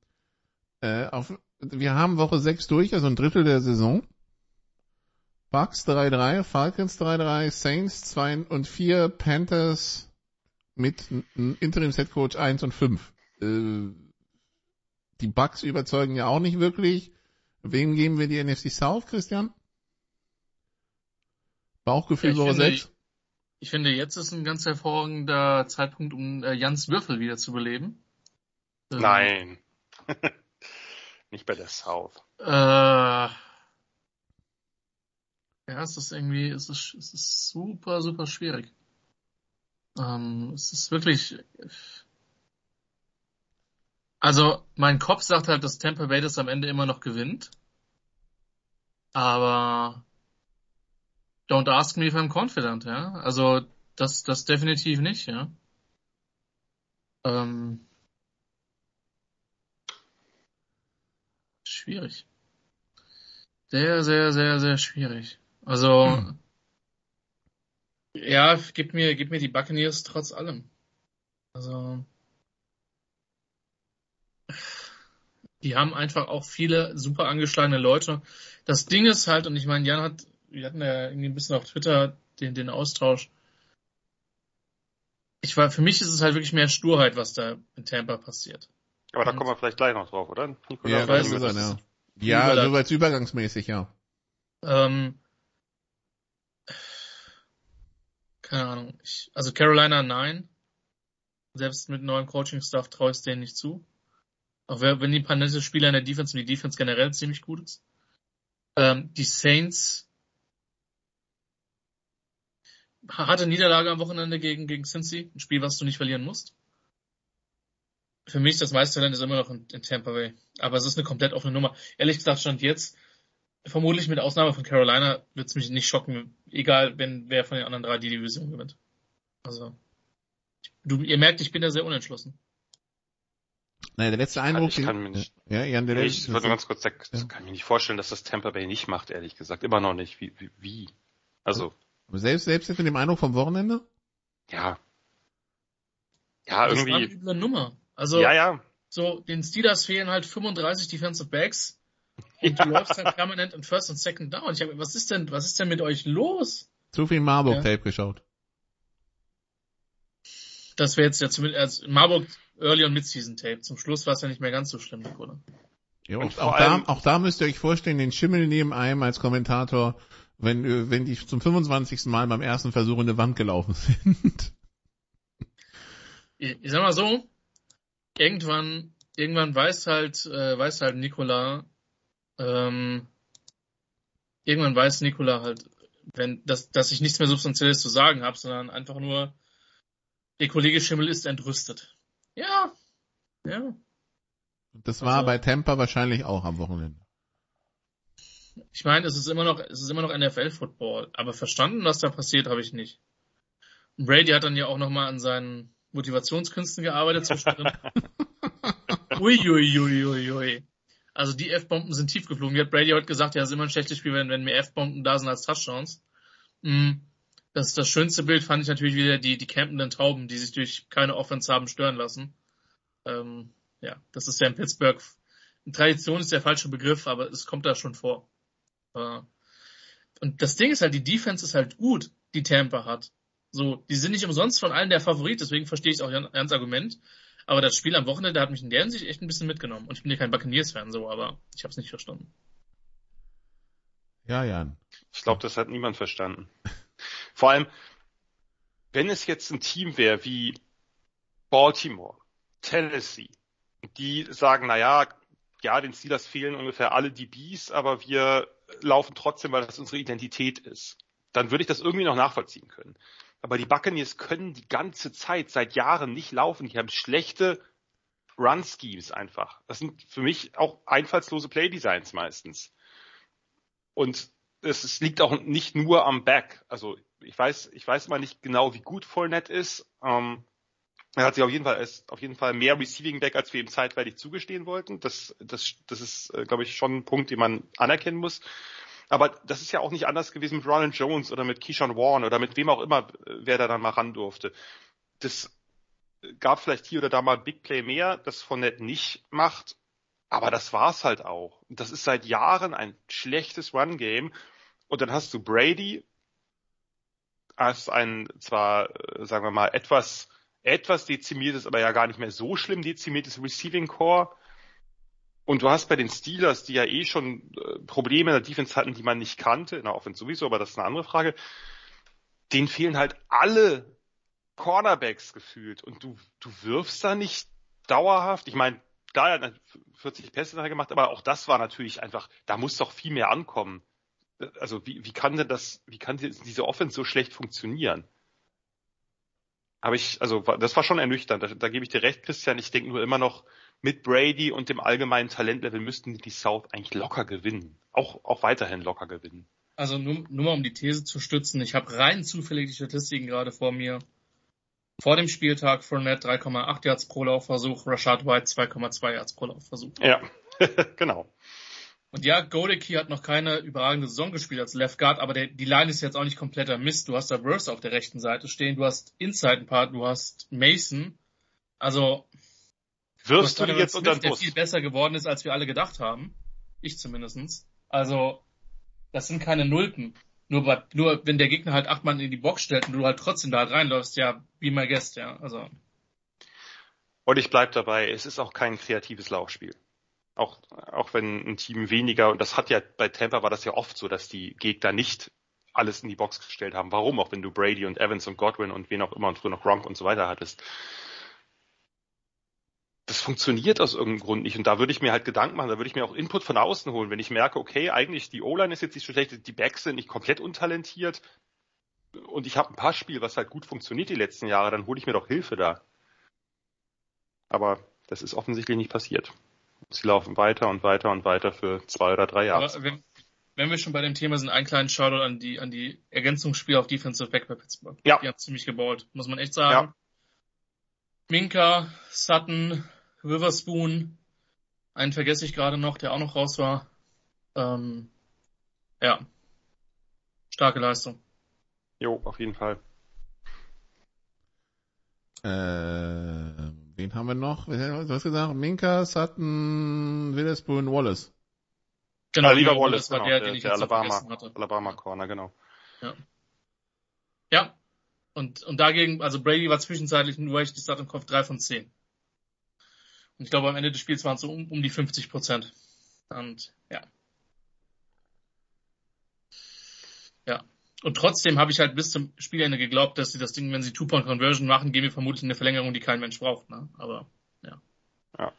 äh, auf, wir haben Woche 6 durch, also ein Drittel der Saison. Bucks 3-3, Falcons 3-3, Saints 2 und 4, Panthers mit n- Interims Head Coach 1 und 5. Äh, die Bucks überzeugen ja auch nicht wirklich. Wem geben wir die NFC South, Christian? Bauchgefühl Ja, ich Woche finde, 6? Ich finde, jetzt ist ein ganz hervorragender Zeitpunkt, um äh, Jans Würfel wieder zu beleben. Ähm, Nein. nicht bei der South. Äh, ja, es ist irgendwie, es ist, es ist super, super schwierig. Ähm, es ist wirklich, also mein Kopf sagt halt, dass Tampa Bay das am Ende immer noch gewinnt. Aber don't ask me if I'm confident, ja. Also das, das definitiv nicht, ja. Ähm, schwierig. Sehr, sehr, sehr, sehr schwierig. Also, ja, gib mir, gib mir die Buccaneers trotz allem. Also, die haben einfach auch viele super angeschlagene Leute. Das Ding ist halt, und ich meine, Jan hat, wir hatten ja irgendwie ein bisschen auf Twitter den, den Austausch. Ich war, für mich ist es halt wirklich mehr Sturheit, was da in Tampa passiert. Aber da kommen wir vielleicht gleich noch drauf, oder? Nicola? Ja, weiß es. ja. Ja, so als übergangsmäßig, ja. Ähm, keine Ahnung. Ich, also Carolina nein. Selbst mit neuem Coaching-Staff traue ich es denen nicht zu. Auch wenn die paar nette Spieler in der Defense und die Defense generell ziemlich gut ist. Ähm, die Saints harte Niederlage am Wochenende gegen, gegen Cincy. Ein Spiel, was du nicht verlieren musst. Für mich das meiste Talent ist immer noch in, in Tampa Bay. Aber es ist eine komplett offene Nummer. Ehrlich gesagt stand jetzt, vermutlich mit Ausnahme von Carolina, wird es mich nicht schocken, egal wenn wer von den anderen drei die Division gewinnt. Also, du, ihr merkt, ich bin da sehr unentschlossen. Nein, der letzte Eindruck. ich kann mir nicht- ja, Jan, der letzte. ich wollte nur ganz kurz sagen, das Ja. kann mir nicht vorstellen, dass das Tampa Bay nicht macht, ehrlich gesagt. Immer noch nicht. Wie? wie, wie? Also, selbst, selbst jetzt mit dem Eindruck vom Wochenende? ja. Ja, Das war eine irgendwie. üble Nummer. Also, Ja, ja. so, den Steelers fehlen halt 35 Defensive Backs und du läufst halt permanent in First und Second Down. Ich hab, was ist denn, was ist denn mit euch los? Zu viel Marburg-Tape geschaut. Das wäre jetzt ja zumindest, also Marburg Early und Mid-Season Tape. Zum Schluss war es ja nicht mehr ganz so schlimm, Nicola. Ja, vor auch, da, auch da müsst ihr euch vorstellen, den Schimmel neben einem als Kommentator, wenn, wenn die zum 25. Mal beim ersten Versuch in eine Wand gelaufen sind. ich, ich sag mal so, irgendwann, irgendwann weiß halt, äh, weiß halt Nikola, ähm, irgendwann weiß Nikola halt, wenn, dass, dass ich nichts mehr Substanzielles zu sagen habe, sondern einfach nur, der Kollege Schimmel ist entrüstet. Ja, ja. Das war Also- bei Tampa wahrscheinlich auch am Wochenende. Ich meine, es ist immer noch, es ist immer noch NFL-Football, aber verstanden, was da passiert, habe ich nicht. Brady hat dann ja auch nochmal an seinen Motivationskünsten gearbeitet zwischendrin. Uiuiuiui. Ui, ui, ui. Also die F-Bomben sind tief geflogen. Wie hat Brady heute gesagt, ja, es ist immer ein schlechtes Spiel, wenn, wenn mehr F-Bomben da sind als Touchdowns. Mm, Das, das schönste Bild fand ich natürlich wieder die, die campenden Tauben, die sich durch keine Offense haben stören lassen. Ähm, ja, das ist ja in Pittsburgh. Tradition ist der falsche Begriff, aber es kommt da schon vor. Äh, Und das Ding ist halt, die Defense ist halt gut, die Tampa hat. So, die sind nicht umsonst von allen der Favorit, deswegen verstehe ich auch Jan- Jans Argument. Aber das Spiel am Wochenende hat mich in der Hinsicht echt ein bisschen mitgenommen. Und ich bin ja kein Buccaneers-Fan so, aber ich habe es nicht verstanden. Ja, Jan. Ich glaube, das hat niemand verstanden. Vor allem, wenn es jetzt ein Team wäre wie Baltimore, Tennessee, die sagen, na ja, ja, den Steelers fehlen ungefähr alle DBs, aber wir laufen trotzdem, weil das unsere Identität ist. Dann würde ich das irgendwie noch nachvollziehen können. Aber die Buccaneers können die ganze Zeit seit Jahren nicht laufen. Die haben schlechte Run-Schemes einfach. Das sind für mich auch einfallslose Play-Designs meistens. Und es, liegt auch nicht nur am Back. Also ich weiß, ich weiß mal nicht genau, wie gut Fournette ist. Ähm, er hat sich auf jeden Fall ist auf jeden Fall mehr Receiving Back, als wir ihm zeitweilig zugestehen wollten. Das, das, das ist, äh, glaube ich, schon ein Punkt, den man anerkennen muss. Aber das ist ja auch nicht anders gewesen mit Ronald Jones oder mit Keyshawn Warren oder mit wem auch immer, äh, wer da dann mal ran durfte. Das gab vielleicht hier oder da mal Big Play mehr, das Fournette nicht macht. Aber das war's halt auch. Das ist seit Jahren ein schlechtes Run-Game. Und dann hast du Brady als ein zwar, äh, sagen wir mal, etwas etwas dezimiertes, aber ja gar nicht mehr so schlimm dezimiertes Receiving Core. Und du hast bei den Steelers, die ja eh schon äh, Probleme in der Defense hatten, die man nicht kannte, in der Offense sowieso, aber das ist eine andere Frage, denen fehlen halt alle Cornerbacks gefühlt und du, du wirfst da nicht dauerhaft. Ich meine, da hat er 40 Pässe nachher gemacht, aber auch das war natürlich einfach, da muss doch viel mehr ankommen. Also wie, wie kann denn das, wie kann diese Offense so schlecht funktionieren? habe ich, also das war schon ernüchternd. Da, da gebe ich dir recht, Christian. Ich denke nur immer noch, mit Brady und dem allgemeinen Talentlevel müssten die South eigentlich locker gewinnen. Auch, auch weiterhin locker gewinnen. Also nur, nur mal um die These zu stützen, ich habe rein zufällig die Statistiken gerade vor mir. Vor dem Spieltag Fournette 3,8 Yards pro Laufversuch, Rashad White 2,2 Yards pro Laufversuch. Ja, genau. Und ja, Godeki hat noch keine überragende Saison gespielt als Left Guard, aber der, die Line ist jetzt auch nicht kompletter Mist. Du hast da Burst auf der rechten Seite stehen, du hast Inside ein paar, du hast Mason. Also wirst du, du jetzt unter den Bus? Der viel besser geworden ist, als wir alle gedacht haben. Ich zumindestens. Also das sind keine Nulpen. Nur, nur wenn der Gegner halt acht Mann in die Box stellt und du halt trotzdem da halt reinläufst, ja, wie my guest, ja. Also. Und ich bleib dabei, es ist auch kein kreatives Laufspiel auch, auch wenn ein Team weniger, und das hat ja bei Tampa war das ja oft so, dass die Gegner nicht alles in die Box gestellt haben. Warum? Auch wenn du Brady und Evans und Godwin und wen auch immer und früher noch Gronk und so weiter hattest. Das funktioniert aus irgendeinem Grund nicht. Und da würde ich mir halt Gedanken machen, da würde ich mir auch Input von außen holen. Wenn ich merke, okay, eigentlich die O-Line ist jetzt nicht so schlecht, die Backs sind nicht komplett untalentiert und ich habe ein paar Spiele, was halt gut funktioniert die letzten Jahre, dann hole ich mir doch Hilfe da. Aber das ist offensichtlich nicht passiert. Sie laufen weiter und weiter und weiter für zwei oder drei Jahre. Wenn, wenn, wir schon bei dem Thema sind, einen kleinen Shoutout an die, an die Ergänzungsspieler auf Defensive Back bei Pittsburgh. Ja. Die haben ziemlich gebaut, muss man echt sagen. Ja. Minka, Sutton, Witherspoon, einen vergesse ich gerade noch, der auch noch raus war. Ähm, ja. Starke Leistung. Jo, auf jeden Fall. Äh, Wen haben wir noch? Du hast gesagt, Minka, Sutton, Witherspoon, Wallace. Genau, ah, lieber Wallace, war genau, der, den ich der Alabama, hatte. Alabama Corner, genau. Ja. Ja. Und, und dagegen, also Brady war zwischenzeitlich nur echt, ich im Kopf 3 von 10. Und ich glaube, am Ende des Spiels waren es so um, um die 50 Prozent. Und, ja. Ja. Und trotzdem habe ich halt bis zum Spielende geglaubt, dass sie das Ding, wenn sie Two-Point-Conversion machen, gehen wir vermutlich eine Verlängerung, die kein Mensch braucht. Ne? Aber ja. ja.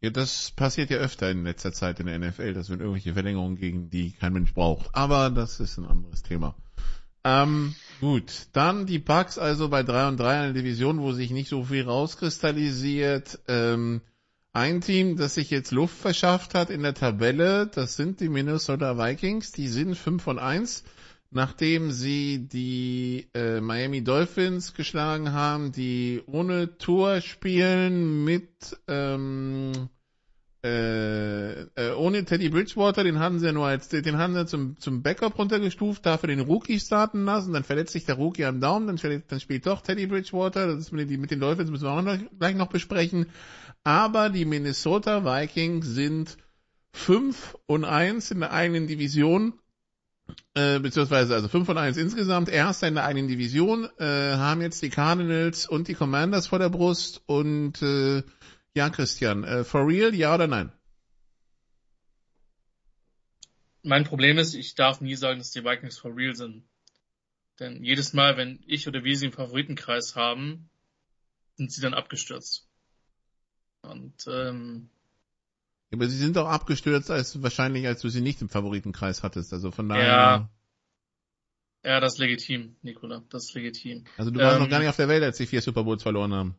Ja, das passiert ja öfter in letzter Zeit in der NFL, dass wir irgendwelche Verlängerungen gegen die kein Mensch braucht. Aber das ist ein anderes Thema. Ähm, gut, dann die Bucks also bei 3 und 3 in der Division, wo sich nicht so viel rauskristallisiert. Ähm, ein Team, das sich jetzt Luft verschafft hat in der Tabelle, das sind die Minnesota Vikings. Die sind 5 von 1 nachdem sie die äh, Miami Dolphins geschlagen haben, die ohne Tour spielen mit ähm, äh, äh, ohne Teddy Bridgewater, den hatten sie ja nur als den haben sie zum zum Backup runtergestuft, dafür den Rookie starten lassen, dann verletzt sich der Rookie am Daumen, dann, verletzt, dann spielt doch Teddy Bridgewater, das ist mit, den, mit den Dolphins müssen wir auch noch, gleich noch besprechen, aber die Minnesota Vikings sind 5 und 1 in der eigenen Division äh, beziehungsweise also 5 von 1 insgesamt, erster in der eigenen Division, äh, haben jetzt die Cardinals und die Commanders vor der Brust und äh, ja, Christian, äh, for real, ja oder nein? Mein Problem ist, ich darf nie sagen, dass die Vikings for real sind. Denn jedes Mal, wenn ich oder wir sie im Favoritenkreis haben, sind sie dann abgestürzt. Und ähm, aber sie sind auch abgestürzt, als wahrscheinlich, als du sie nicht im Favoritenkreis hattest. Also von daher. Ja. Ja, das ist legitim, Nikola. Das ist legitim. Also du warst ähm, noch gar nicht auf der Welt, als sie vier Super Bowls verloren haben.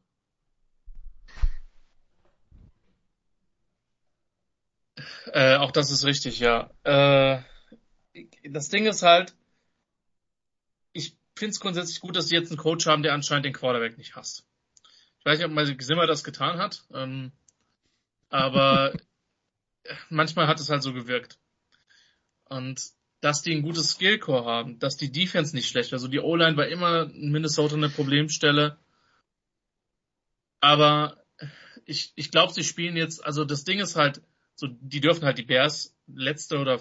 Äh, auch das ist richtig, ja. Äh, das Ding ist halt, ich finde es grundsätzlich gut, dass sie jetzt einen Coach haben, der anscheinend den Quarterback nicht hasst. Ich weiß nicht, ob Mike Zimmer das getan hat, ähm, aber manchmal hat es halt so gewirkt. Und dass die ein gutes Skillcore haben, dass die Defense nicht schlecht war. Also die O-Line war immer in Minnesota eine Problemstelle. Aber ich, ich glaube, sie spielen jetzt, also das Ding ist halt, so, die dürfen halt die Bears letzte oder,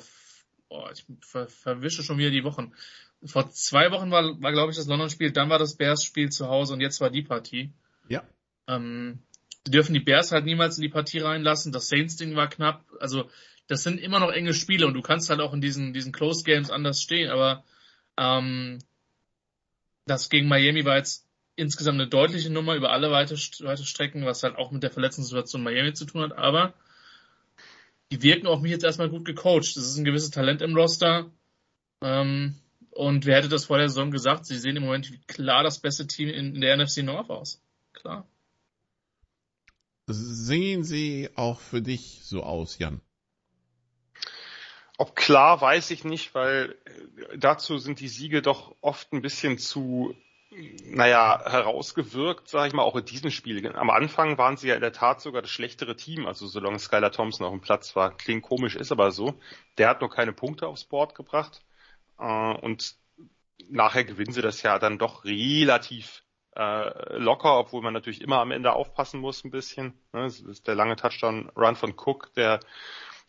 oh, ich ver, verwische schon wieder die Wochen. Vor zwei Wochen war, war glaube ich, das London-Spiel, dann war das Bears-Spiel zu Hause und jetzt war die Partie. Ja. Ähm, die dürfen die Bears halt niemals in die Partie reinlassen. Das Saints-Ding war knapp. Also das sind immer noch enge Spiele und du kannst halt auch in diesen, diesen Close Games anders stehen, aber ähm, das gegen Miami war jetzt insgesamt eine deutliche Nummer über alle weite, weite Strecken, was halt auch mit der Verletzungssituation Miami zu tun hat, aber die wirken auf mich jetzt erstmal gut gecoacht. Das ist ein gewisses Talent im Roster. Ähm, und wer hätte das vor der Saison gesagt? Sie sehen im Moment klar das beste Team in, in der NFC North aus. Klar. Sehen sie auch für dich so aus, Jan? Ob klar, weiß ich nicht, weil äh, dazu sind die Siege doch oft ein bisschen zu, naja, herausgewirkt, sage ich mal, auch in diesem Spiel. Am Anfang waren sie ja in der Tat sogar das schlechtere Team, also solange Skylar Thompson auf dem Platz war. Klingt komisch, ist aber so. Der hat nur keine Punkte aufs Board gebracht. Äh, und nachher gewinnen sie das ja dann doch relativ äh, locker, obwohl man natürlich immer am Ende aufpassen muss ein bisschen. Ne, das ist der lange Touchdown-Run von Cook, der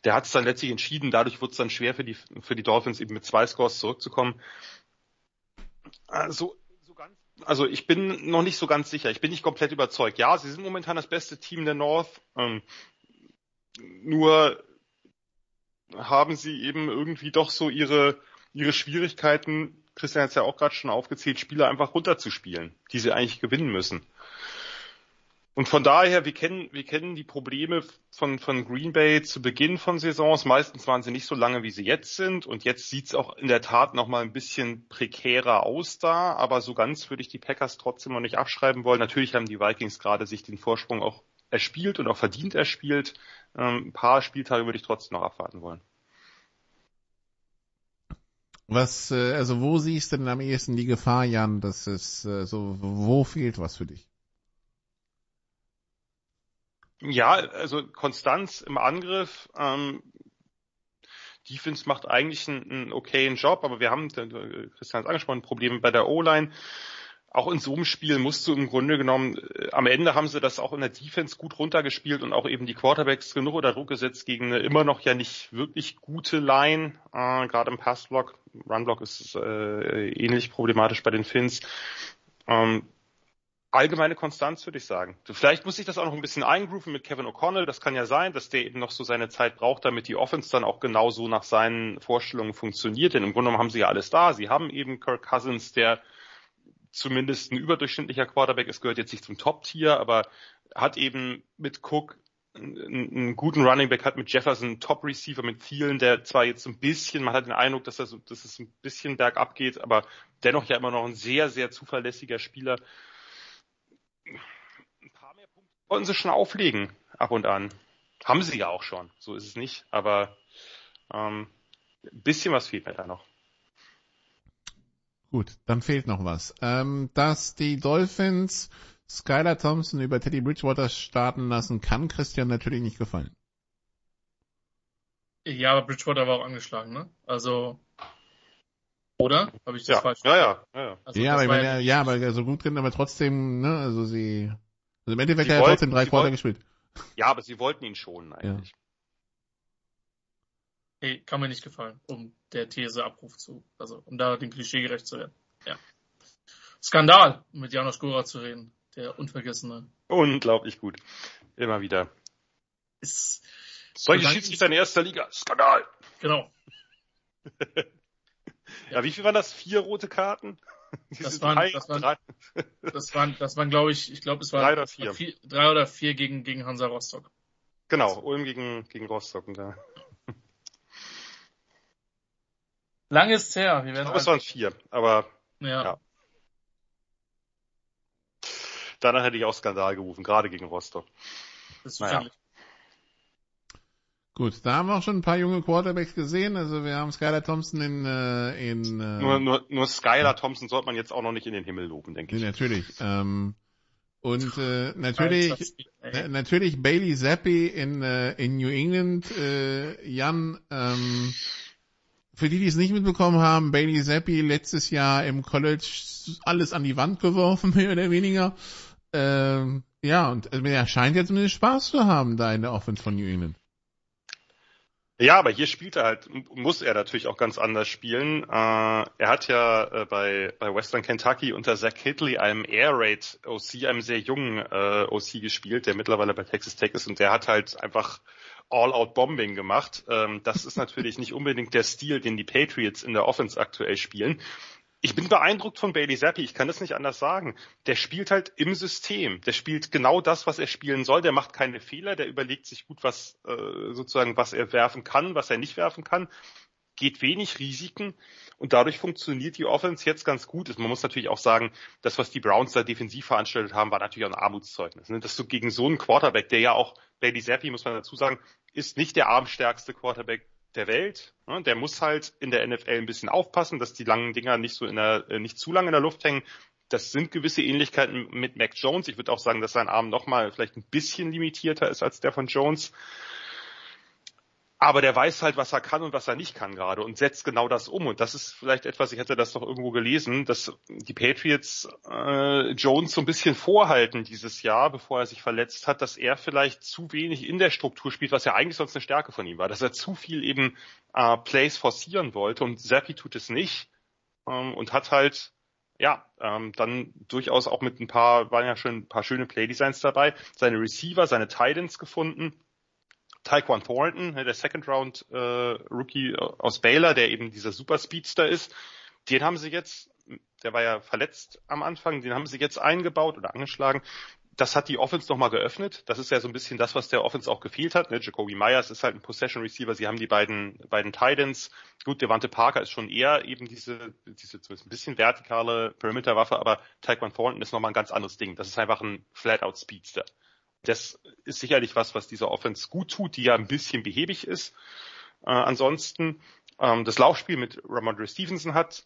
der hat es dann letztlich entschieden. Dadurch wurde es dann schwer für die, für die Dolphins eben mit zwei Scores zurückzukommen. Also, so ganz, also ich bin noch nicht so ganz sicher. Ich bin nicht komplett überzeugt. Ja, sie sind momentan das beste Team der North. Ähm, nur haben sie eben irgendwie doch so ihre, ihre Schwierigkeiten, Christian hat es ja auch gerade schon aufgezählt, Spieler einfach runterzuspielen, die sie eigentlich gewinnen müssen. Und von daher, wir kennen, wir kennen die Probleme von, von Green Bay zu Beginn von Saisons. Meistens waren sie nicht so lange, wie sie jetzt sind. Und jetzt sieht's auch in der Tat noch mal ein bisschen prekärer aus da. Aber so ganz würde ich die Packers trotzdem noch nicht abschreiben wollen. Natürlich haben die Vikings gerade sich den Vorsprung auch erspielt und auch verdient erspielt. Ähm, ein paar Spieltage würde ich trotzdem noch abwarten wollen. Was, äh, also wo siehst du denn am ehesten die Gefahr, Jan, dass es äh, so, wo fehlt was für dich? Ja, also Konstanz im Angriff. Ähm, Defense macht eigentlich einen, einen okayen Job, aber wir haben, Christian hat angesprochen, Probleme bei der O-Line. Auch in so einem Spiel musst du im Grunde genommen, äh, am Ende haben sie das auch in der Defense gut runtergespielt und auch eben die Quarterbacks genug unter Druck gesetzt gegen eine immer noch ja nicht wirklich gute Line, äh, gerade im Passblock. Runblock ist äh, ähnlich problematisch bei den Finns. Ähm, allgemeine Konstanz, würde ich sagen. Vielleicht muss ich das auch noch ein bisschen eingrooven mit Kevin O'Connell. Das kann ja sein, dass der eben noch so seine Zeit braucht, damit die Offense dann auch genauso nach seinen Vorstellungen funktioniert. Denn im Grunde genommen haben sie ja alles da. Sie haben eben Kirk Cousins, der zumindest ein überdurchschnittlicher Quarterback ist, gehört jetzt nicht zum Top-Tier, aber hat eben mit Cook einen, guten Running Back, hat mit Jefferson einen Top-Receiver, mit vielen, der zwar jetzt ein bisschen, man hat den Eindruck, dass, so, dass es ein bisschen bergab geht, aber dennoch ja immer noch ein sehr, sehr zuverlässiger Spieler ein paar mehr Punkte wollten sie schon auflegen, ab und an. Haben sie ja auch schon, so ist es nicht, aber ähm, ein bisschen was fehlt mir da noch. Gut, dann fehlt noch was. Ähm, dass die Dolphins Skylar Thompson über Teddy Bridgewater starten lassen, kann Christian natürlich nicht gefallen. Ja, aber Bridgewater war auch angeschlagen, ne? Also oder? Habe ich das ja. falsch ja, ja, ja, ja. Also ja, aber, ja, ja, aber so gut drin, aber trotzdem, ne, also sie, also im Endeffekt hat er trotzdem drei Quarter gespielt. Ja, aber sie wollten ihn schonen eigentlich. Ja. Hey, kann mir nicht gefallen, um der These Abruf zu, also um da dem Klischee gerecht zu werden. Ja. Skandal, um mit Janos Gora zu reden, der Unvergessene. Unglaublich gut. Immer wieder. Ist, Solche Schiedsrichter in erster Liga. Skandal. Genau. Ja, wie viel waren das? Vier rote Karten? Das waren, drei, das, waren, das waren, das waren, glaube ich, ich glaube, es waren drei oder vier, vier, drei oder vier gegen, gegen Hansa Rostock. Genau, Ulm gegen, gegen Rostock. Und da. Lang ist her. Wir werden ich glaube, es waren vier, aber ja. ja. Danach hätte ich auch Skandal gerufen, gerade gegen Rostock. Das ist naja. Gut, da haben wir auch schon ein paar junge Quarterbacks gesehen. Also wir haben Skylar Thompson in, äh, in äh, Nur, nur, nur Skylar Thompson sollte man jetzt auch noch nicht in den Himmel loben, denke nee, ich. natürlich. Ähm, und äh, natürlich, äh, natürlich Bailey Zappi in, äh, in New England. Äh, Jan, ähm, für die, die es nicht mitbekommen haben, Bailey Zappi letztes Jahr im College alles an die Wand geworfen, mehr oder weniger. Ähm, ja, und äh, er scheint ja zumindest Spaß zu haben da in der Offense von New England. Ja, aber hier spielt er halt, muss er natürlich auch ganz anders spielen. Äh, er hat ja äh, bei, bei Western Kentucky unter Zach Hitley, einem Air Raid OC, einem sehr jungen äh, OC gespielt, der mittlerweile bei Texas Tech ist und der hat halt einfach All-Out-Bombing gemacht. Ähm, das ist natürlich nicht unbedingt der Stil, den die Patriots in der Offense aktuell spielen. Ich bin beeindruckt von Bailey Zappi, ich kann das nicht anders sagen. Der spielt halt im System. Der spielt genau das, was er spielen soll. Der macht keine Fehler, der überlegt sich gut, was äh, sozusagen, was er werfen kann, was er nicht werfen kann, geht wenig Risiken und dadurch funktioniert die Offense jetzt ganz gut. Man muss natürlich auch sagen, das, was die Browns da defensiv veranstaltet haben, war natürlich auch ein Armutszeugnis. Ne? Dass du gegen so einen Quarterback, der ja auch, Bailey Zappi, muss man dazu sagen, ist nicht der armstärkste Quarterback der Welt. Ne? Der muss halt in der NFL ein bisschen aufpassen, dass die langen Dinger nicht so in der, äh, nicht zu lange in der Luft hängen. Das sind gewisse Ähnlichkeiten mit Mac Jones. Ich würde auch sagen, dass sein Arm nochmal vielleicht ein bisschen limitierter ist als der von Jones. Aber der weiß halt, was er kann und was er nicht kann gerade und setzt genau das um. Und das ist vielleicht etwas, ich hatte das doch irgendwo gelesen, dass die Patriots äh, Jones so ein bisschen vorhalten dieses Jahr, bevor er sich verletzt hat, dass er vielleicht zu wenig in der Struktur spielt, was ja eigentlich sonst eine Stärke von ihm war, dass er zu viel eben äh, Plays forcieren wollte und Zappi tut es nicht ähm, und hat halt ja, ähm, dann durchaus auch mit ein paar, waren ja schon ein paar schöne Playdesigns dabei, seine Receiver, seine Titans gefunden Taekwon Thornton, ne, der Second Round äh, Rookie aus Baylor, der eben dieser Super Speedster ist, den haben sie jetzt, der war ja verletzt am Anfang, den haben sie jetzt eingebaut oder angeschlagen. Das hat die Offense nochmal geöffnet. Das ist ja so ein bisschen das, was der Offense auch gefehlt hat. Ne? Jacoby Myers ist halt ein Possession Receiver. Sie haben die beiden, beiden Titans. Gut, Devante Parker ist schon eher eben diese, diese zumindest ein bisschen vertikale Perimeterwaffe, aber Taekwon Thornton ist nochmal ein ganz anderes Ding. Das ist einfach ein Flat-Out Speedster das ist sicherlich was, was dieser Offense gut tut, die ja ein bisschen behäbig ist. Äh, ansonsten, ähm, das Laufspiel mit Ramondre Stevenson hat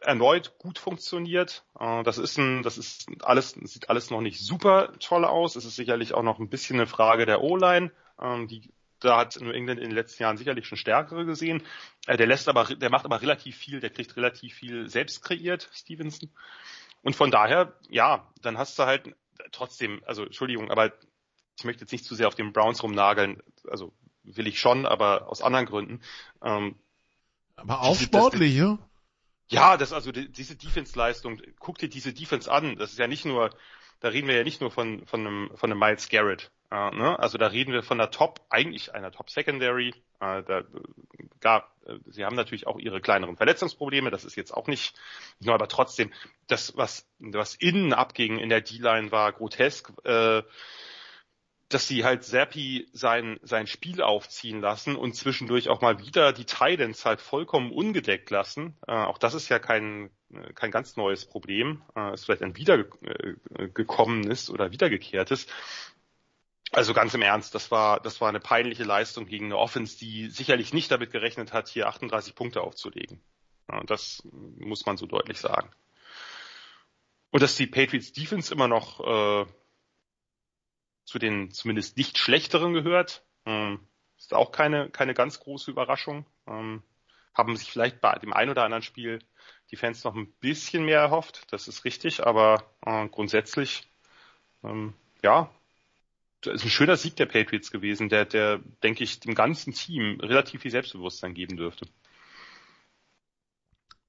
erneut gut funktioniert. Äh, das ist ein, das ist alles, sieht alles noch nicht super toll aus. Es ist sicherlich auch noch ein bisschen eine Frage der O-Line, ähm, die da hat New England in den letzten Jahren sicherlich schon stärkere gesehen. Äh, der lässt aber, der macht aber relativ viel, der kriegt relativ viel selbst kreiert, Stevenson. Und von daher, ja, dann hast du halt trotzdem, also Entschuldigung, aber ich möchte jetzt nicht zu sehr auf den Browns rumnageln, also will ich schon, aber aus anderen Gründen. Ähm, aber auch sportlich, ja? Ja, das also diese Defense-Leistung, guck dir diese Defense an. Das ist ja nicht nur, da reden wir ja nicht nur von von einem von einem Miles Garrett. Äh, ne? Also da reden wir von der Top, eigentlich einer Top Secondary. Äh, da gab, äh, sie haben natürlich auch ihre kleineren Verletzungsprobleme. Das ist jetzt auch nicht, nur aber trotzdem, das was was innen abging in der D-Line war grotesk. Äh, dass sie halt Zappi sein, sein Spiel aufziehen lassen und zwischendurch auch mal wieder die Titans halt vollkommen ungedeckt lassen. Äh, auch das ist ja kein, kein ganz neues Problem. Äh, ist vielleicht ein wiedergekommenes oder wiedergekehrtes. Also ganz im Ernst, das war, das war eine peinliche Leistung gegen eine Offense, die sicherlich nicht damit gerechnet hat, hier 38 Punkte aufzulegen. Das muss man so deutlich sagen. Und dass die Patriots Defense immer noch äh, zu den zumindest nicht schlechteren gehört, ähm, ist auch keine, keine ganz große Überraschung. Ähm, haben sich vielleicht bei dem einen oder anderen Spiel die Fans noch ein bisschen mehr erhofft, das ist richtig, aber äh, grundsätzlich, ähm, ja, ist ein schöner Sieg der Patriots gewesen, der, der, denke ich, dem ganzen Team relativ viel Selbstbewusstsein geben dürfte.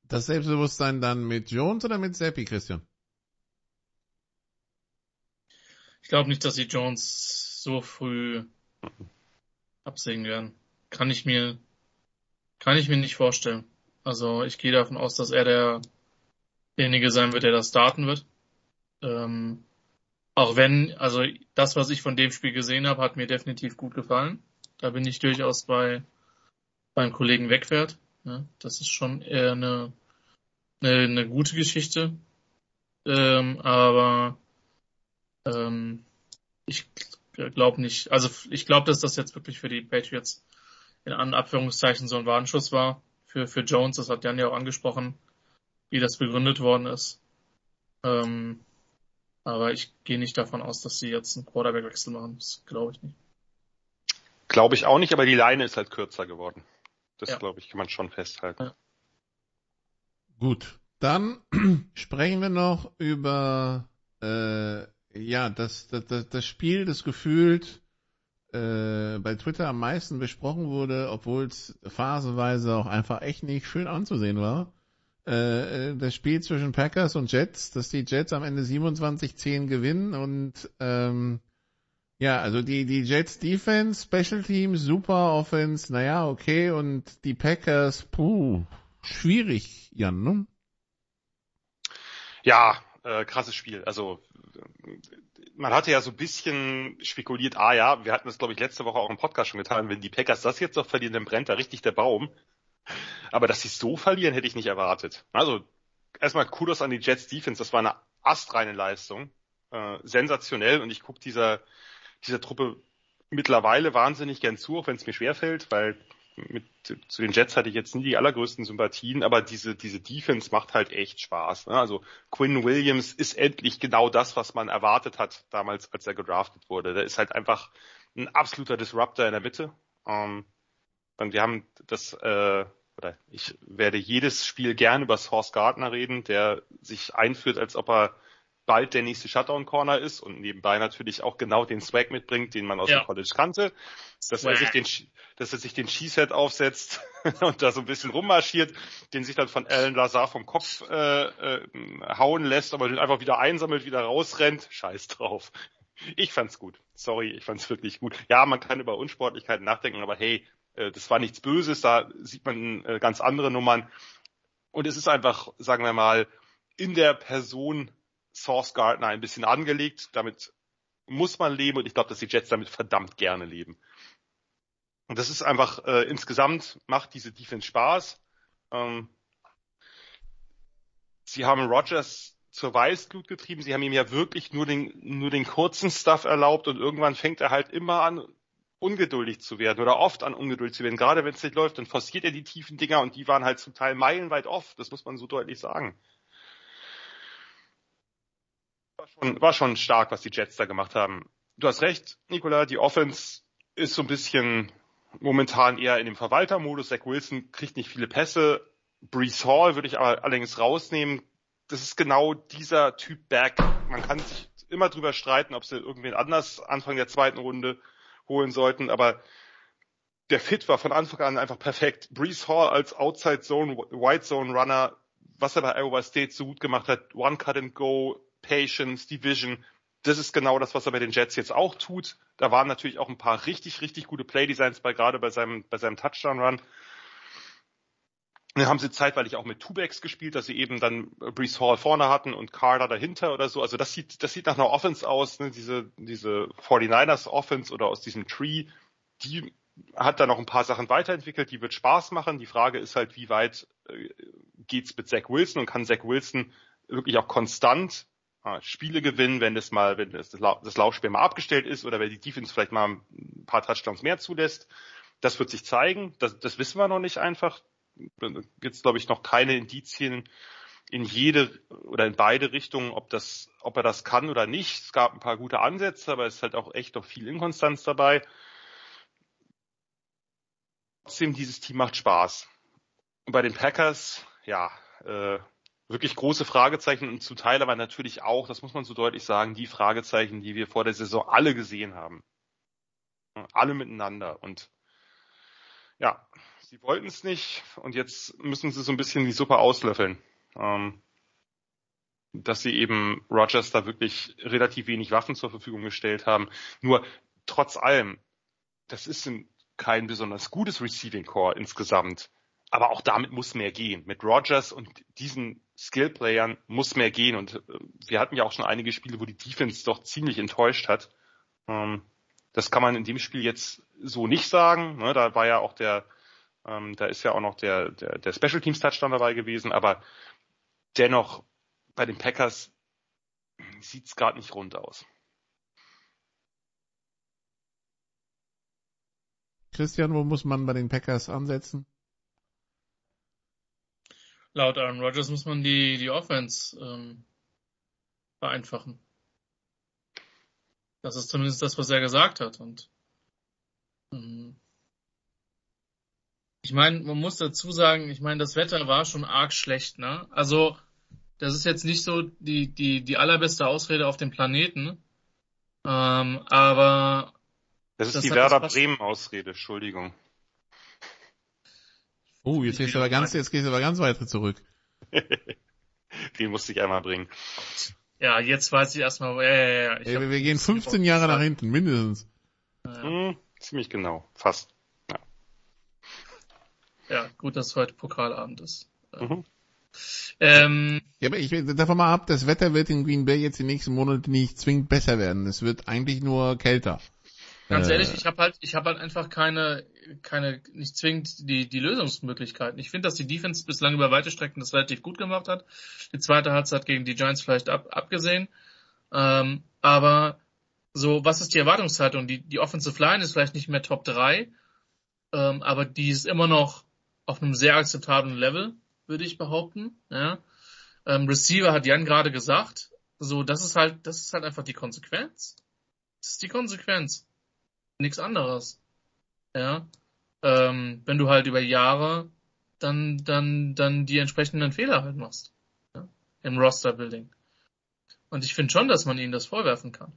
Das Selbstbewusstsein dann mit Jones oder mit Seppi, Christian? Ich glaube nicht, dass sie Jones so früh absägen werden. Kann ich mir, kann ich mir nicht vorstellen. Also ich gehe davon aus, dass er der, derjenige sein wird, der das starten wird. Ähm, auch wenn, also das, was ich von dem Spiel gesehen habe, hat mir definitiv gut gefallen. Da bin ich durchaus bei beim Kollegen Wegwert. Ja, das ist schon eher eine, eine, eine gute Geschichte. Ähm, aber ähm, ich glaube nicht. Also ich glaube, dass das jetzt wirklich für die Patriots in Anführungszeichen so ein Warnschuss war. Für, für Jones, das hat Jan ja auch angesprochen, wie das begründet worden ist. Ähm, aber ich gehe nicht davon aus, dass sie jetzt einen Quarterback-Wechsel machen. Das glaube ich nicht. Glaube ich auch nicht, aber die Leine ist halt kürzer geworden. Das, ja. glaube ich, kann man schon festhalten. Ja. Gut, dann sprechen wir noch über äh, ja das, das, das Spiel, das gefühlt äh, bei Twitter am meisten besprochen wurde, obwohl es phasenweise auch einfach echt nicht schön anzusehen war. Äh, das Spiel zwischen Packers und Jets, dass die Jets am Ende 27-10 gewinnen und ähm, ja, also die, die Jets Defense, Special Teams, super Offense, naja, okay, und die Packers, puh, schwierig, Jan, ne? Ja, äh, krasses Spiel. Also man hatte ja so ein bisschen spekuliert, ah ja, wir hatten das glaube ich letzte Woche auch im Podcast schon getan, wenn die Packers das jetzt noch verlieren, dann brennt da richtig der Baum. Aber dass sie so verlieren, hätte ich nicht erwartet. Also erstmal Kudos an die Jets Defense, das war eine astreine Leistung. Äh, sensationell und ich gucke dieser dieser Truppe mittlerweile wahnsinnig gern zu, auch wenn es mir schwerfällt, weil mit, zu den Jets hatte ich jetzt nie die allergrößten Sympathien, aber diese, diese Defense macht halt echt Spaß. Ne? Also Quinn Williams ist endlich genau das, was man erwartet hat damals, als er gedraftet wurde. Der ist halt einfach ein absoluter Disruptor in der Mitte. Ähm, und wir haben das, äh, oder ich werde jedes Spiel gern über Source Gardner reden, der sich einführt, als ob er bald der nächste Shutdown-Corner ist und nebenbei natürlich auch genau den Swag mitbringt, den man aus ja. dem College kannte. Dass Swag. er sich den, dass er sich den Cheesehead aufsetzt und da so ein bisschen rummarschiert, den sich dann von Alan Lazar vom Kopf äh, äh, hauen lässt, aber den einfach wieder einsammelt, wieder rausrennt. Scheiß drauf. Ich fand's gut. Sorry, ich fand's wirklich gut. Ja, man kann über Unsportlichkeiten nachdenken, aber hey, äh, das war nichts Böses, da sieht man äh, ganz andere Nummern. Und es ist einfach, sagen wir mal, in der Person Source Gardner ein bisschen angelegt. Damit muss man leben und ich glaube, dass die Jets damit verdammt gerne leben. Und das ist einfach äh, insgesamt macht diese Defense Spaß. Ähm, sie haben Rogers zur Weißglut getrieben. Sie haben ihm ja wirklich nur den, nur den kurzen Stuff erlaubt und irgendwann fängt er halt immer an, ungeduldig zu werden oder oft an ungeduldig zu werden. Gerade wenn es nicht läuft, dann forciert er die tiefen Dinger und die waren halt zum Teil meilenweit off. Das muss man so deutlich sagen war schon, war schon stark, was die Jets da gemacht haben. Du hast recht, Nicola, die Offense ist so ein bisschen momentan eher in dem Verwaltermodus. Zach Wilson kriegt nicht viele Pässe. Brees Hall würde ich aber allerdings rausnehmen. Das ist genau dieser Typ Back. Man kann sich immer drüber streiten, ob sie irgendwen anders Anfang der zweiten Runde holen sollten, aber der Fit war von Anfang an einfach perfekt. Brees Hall als Outside Zone, White Zone Runner, was er bei Iowa State so gut gemacht hat, One Cut and Go, Patience, Division. Das ist genau das, was er bei den Jets jetzt auch tut. Da waren natürlich auch ein paar richtig, richtig gute Playdesigns bei, gerade bei seinem, bei seinem Touchdown-Run. Dann haben sie zeitweilig auch mit Two-Backs gespielt, dass sie eben dann Brees Hall vorne hatten und Carter dahinter oder so. Also das sieht, das sieht nach einer Offense aus, ne? diese, diese 49ers Offense oder aus diesem Tree. Die hat da noch ein paar Sachen weiterentwickelt, die wird Spaß machen. Die Frage ist halt, wie weit äh, geht's mit Zach Wilson und kann Zach Wilson wirklich auch konstant Spiele gewinnen, wenn das mal, wenn das, das Laufspiel mal abgestellt ist oder wenn die Defense vielleicht mal ein paar Touchdowns mehr zulässt. Das wird sich zeigen. Das, das wissen wir noch nicht einfach. Gibt es, glaube ich, noch keine Indizien in jede oder in beide Richtungen, ob das, ob er das kann oder nicht. Es gab ein paar gute Ansätze, aber es ist halt auch echt noch viel Inkonstanz dabei. Trotzdem, dieses Team macht Spaß. Und bei den Packers, ja, äh, wirklich große Fragezeichen und zu Teil aber natürlich auch, das muss man so deutlich sagen, die Fragezeichen, die wir vor der Saison alle gesehen haben. Alle miteinander. Und ja, sie wollten es nicht und jetzt müssen sie so ein bisschen die Suppe auslöffeln. Ähm, dass sie eben Rogers da wirklich relativ wenig Waffen zur Verfügung gestellt haben. Nur trotz allem, das ist ein, kein besonders gutes Receiving Core insgesamt. Aber auch damit muss mehr gehen. Mit Rogers und diesen Skill-Playern muss mehr gehen. Und äh, wir hatten ja auch schon einige Spiele, wo die Defense doch ziemlich enttäuscht hat. Ähm, das kann man in dem Spiel jetzt so nicht sagen. Ne? Da war ja auch der, ähm, da ist ja auch noch der, der, der Special Teams Touchdown dabei gewesen. Aber dennoch bei den Packers sieht's gerade nicht rund aus. Christian, wo muss man bei den Packers ansetzen? Laut Aaron Rodgers muss man die, die Offense ähm, vereinfachen. Das ist zumindest das, was er gesagt hat. Und ähm, ich meine, man muss dazu sagen, ich meine, das Wetter war schon arg schlecht, ne? Also das ist jetzt nicht so die die die allerbeste Ausrede auf dem Planeten, ähm, aber Das ist Das die Werder Bremen Ausrede, Entschuldigung. Oh, jetzt gehst du aber ganz, jetzt gehst du aber ganz weit zurück. Den musste ich einmal bringen. ja, jetzt weiß ich erstmal, ja, ja, ja. Ich Ey, wir gehen 15 Jahre nach hinten, mindestens. Ja, Hm, ziemlich genau, fast. ja, gut, dass heute Pokalabend ist. Mhm. Ähm, Ja, aber ich davon mal ab, das Wetter wird in Green Bay jetzt die nächsten Monate nicht zwingend besser werden. Es wird eigentlich nur kälter. Ganz Äh, ehrlich, ich habe halt, ich habe halt einfach keine, keine, nicht zwingend die die Lösungsmöglichkeiten. Ich finde, dass die Defense bislang über weite Strecken das relativ gut gemacht hat. Die zweite Halbzeit gegen die Giants vielleicht ab, abgesehen. Ähm, aber so, was ist die Erwartungshaltung? Die die Offensive Line ist vielleicht nicht mehr Top 3, ähm, aber die ist immer noch auf einem sehr akzeptablen Level, würde ich behaupten. Ja. Ähm, Receiver hat Jan gerade gesagt. So, das ist halt, das ist halt einfach die Konsequenz. Das ist die Konsequenz nichts anderes. Ja. Ähm, wenn du halt über Jahre dann, dann, dann die entsprechenden Fehler halt machst. Ja? Im Roster-Building. Und ich finde schon, dass man ihnen das vorwerfen kann.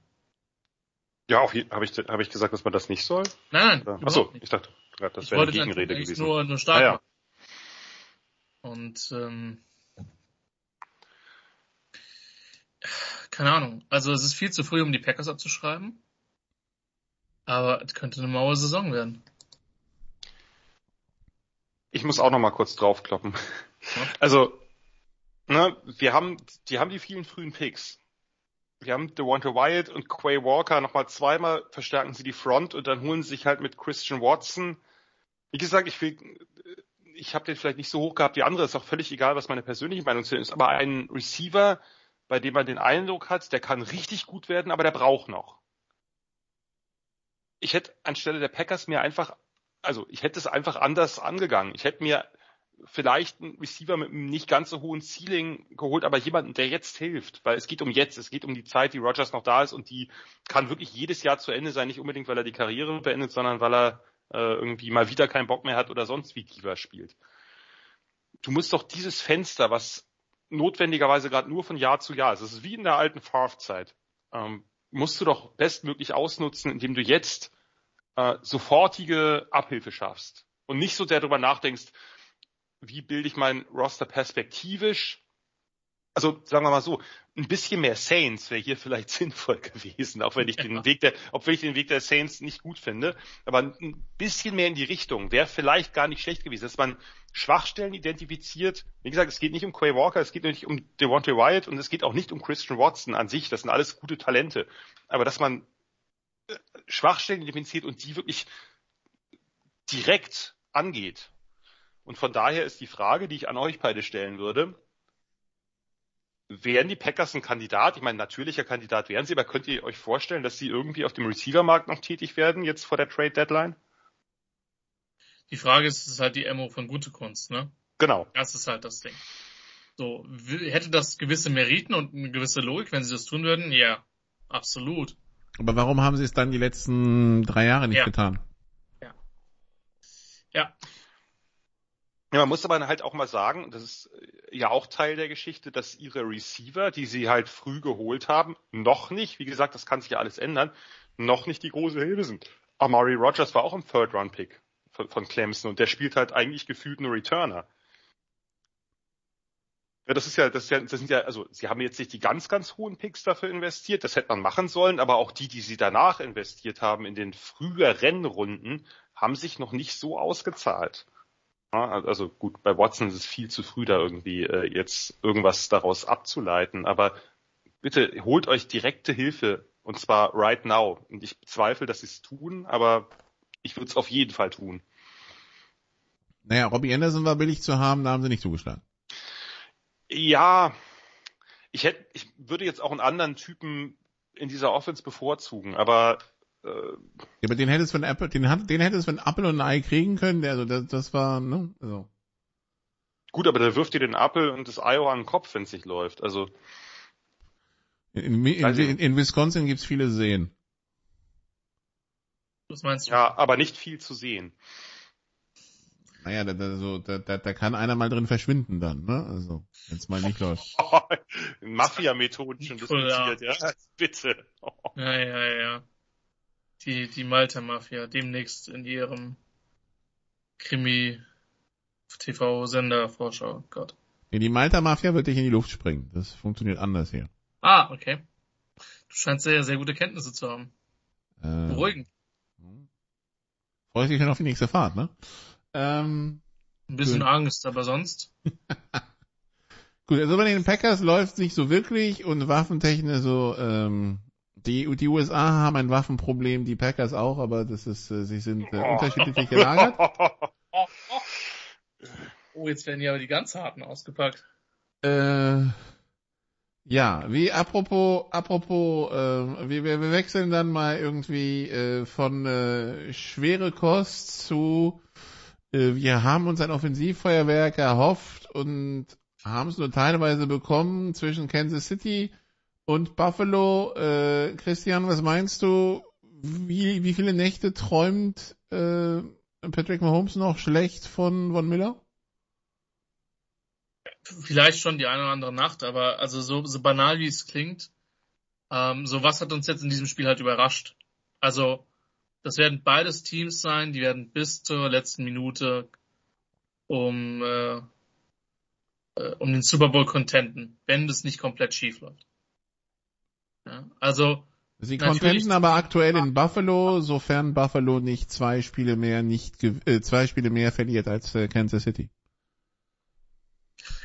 Ja, habe ich, hab ich gesagt, dass man das nicht soll? Nein, nein. Achso, ich dachte, gerade, das ich wäre eine Gegenrede gewesen. nur, nur stark Ah, ja. Und ähm, keine Ahnung. Also es ist viel zu früh, um die Packers abzuschreiben. Aber es könnte eine maue Saison werden. Ich muss auch noch mal kurz draufkloppen. Ja. Also, ne, wir haben, die haben die vielen frühen Picks. Wir haben Devonta Wyatt und Quay Walker nochmal zweimal verstärken sie die Front und dann holen sie sich halt mit Christian Watson. Wie gesagt, ich will, ich habe den vielleicht nicht so hoch gehabt wie andere, ist auch völlig egal, was meine persönliche Meinung zu ist, aber ein Receiver, bei dem man den Eindruck hat, der kann richtig gut werden, aber der braucht noch. Ich hätte anstelle der Packers mir einfach, also ich hätte es einfach anders angegangen. Ich hätte mir vielleicht einen Receiver mit einem nicht ganz so hohen Ceiling geholt, aber jemanden, der jetzt hilft, weil es geht um jetzt, es geht um die Zeit, die Rogers noch da ist und die kann wirklich jedes Jahr zu Ende sein, nicht unbedingt, weil er die Karriere beendet, sondern weil er äh, irgendwie mal wieder keinen Bock mehr hat oder sonst wie Diva spielt. Du musst doch dieses Fenster, was notwendigerweise gerade nur von Jahr zu Jahr ist, es ist wie in der alten Favre-Zeit, ähm, musst du doch bestmöglich ausnutzen, indem du jetzt äh, sofortige Abhilfe schaffst und nicht so sehr darüber nachdenkst, wie bilde ich mein Roster perspektivisch? Also sagen wir mal so, ein bisschen mehr Saints wäre hier vielleicht sinnvoll gewesen, auch wenn ich den Weg der, obwohl ich den Weg der Saints nicht gut finde, aber ein bisschen mehr in die Richtung wäre vielleicht gar nicht schlecht gewesen, dass man Schwachstellen identifiziert. Wie gesagt, es geht nicht um Quay Walker, es geht nicht um Devontae Wyatt und es geht auch nicht um Christian Watson an sich. Das sind alles gute Talente, aber dass man äh, Schwachstellen identifiziert und die wirklich direkt angeht. Und von daher ist die Frage, die ich an euch beide stellen würde, wären die Packers ein Kandidat? Ich meine, natürlicher Kandidat wären sie, aber könnt ihr euch vorstellen, dass sie irgendwie auf dem Receiver-Markt noch tätig werden, jetzt vor der Trade-Deadline? Die Frage ist, es ist halt die MO von gute Kunst, ne? Genau. Das ist halt das Ding. So, hätte das gewisse Meriten und eine gewisse Logik, wenn sie das tun würden? Ja, absolut. Aber warum haben sie es dann die letzten drei Jahre nicht Ja. getan? Ja, Ja, man muss aber halt auch mal sagen, das ist äh, ja auch Teil der Geschichte, dass ihre Receiver, die sie halt früh geholt haben, noch nicht, wie gesagt, das kann sich ja alles ändern, noch nicht die große Hilfe sind. Amari Rogers war auch im Third-Round-Pick von, von Clemson und der spielt halt eigentlich gefühlt nur Returner. Ja, das ist ja, das ist ja, das sind ja, also sie haben jetzt nicht die ganz, ganz hohen Picks dafür investiert, das hätte man machen sollen, aber auch die, die sie danach investiert haben in den früheren Runden, haben sich noch nicht so ausgezahlt. Also gut, bei Watson ist es viel zu früh, da irgendwie äh, jetzt irgendwas daraus abzuleiten, aber bitte holt euch direkte Hilfe und zwar right now. Und ich bezweifle, dass sie es tun, aber ich würde es auf jeden Fall tun. Naja, Robbie Anderson war billig zu haben, da haben sie nicht zugeschlagen. Ja, ich hätte, ich würde jetzt auch einen anderen Typen in dieser Offense bevorzugen, aber äh, Ja, aber den hättest du von Apple, den, hat- den hättest du von Apple und ein Ei kriegen können, der, also das, das war, ne, also. gut, aber der wirft dir den Apfel und das Ei auch an den Kopf, wenn es nicht läuft. Also In, in, ich in, in Wisconsin gibt's viele Seen. Was meinst du? ja, aber nicht viel zu sehen. Naja, da, da, so, da, da, da kann einer mal drin verschwinden dann, ne? Also, wenn's mal nicht läuft. Mafia-Methoden schon diskutiert, ja. Bitte. Ja, ja, ja. Die, die Malta-Mafia demnächst in ihrem Krimi-TV-Sender Vorschau. Gott. Nee, die Malta-Mafia wird dich in die Luft springen. Das funktioniert anders hier. Ah, okay. Du scheinst sehr, sehr gute Kenntnisse zu haben. Äh, Beruhigend. Freust dich schon auf die nächste Fahrt, ne? Ähm, Ein bisschen Gut. Angst, aber sonst. gut, also bei den Packers läuft nicht so wirklich und waffentechnisch so, ähm, die, die USA haben ein Waffenproblem, die Packers auch, aber das ist, äh, sie sind äh, unterschiedlich gelagert. Oh, jetzt werden ja aber die ganz harten ausgepackt. Äh, ja, wie apropos, apropos, äh, wir, wir, wir wechseln dann mal irgendwie äh, von äh, schwere Kost zu, äh, wir haben uns ein Offensivfeuerwerk erhofft und haben es nur teilweise bekommen zwischen Kansas City und Buffalo. Äh, Christian, was meinst du? Wie, wie viele Nächte träumt äh, Patrick Mahomes noch schlecht von Von Miller? Vielleicht schon die eine oder andere Nacht, aber also so, so banal wie es klingt, ähm, so was hat uns jetzt in diesem Spiel halt überrascht. Also, das werden beides Teams sein, die werden bis zur letzten Minute um, äh, äh, um den Super Bowl contenten, wenn das nicht komplett schief läuft. Ja, also, Sie contenten aber aktuell in Buffalo, sofern Buffalo nicht zwei Spiele mehr nicht äh, zwei Spiele mehr verliert als äh, Kansas City.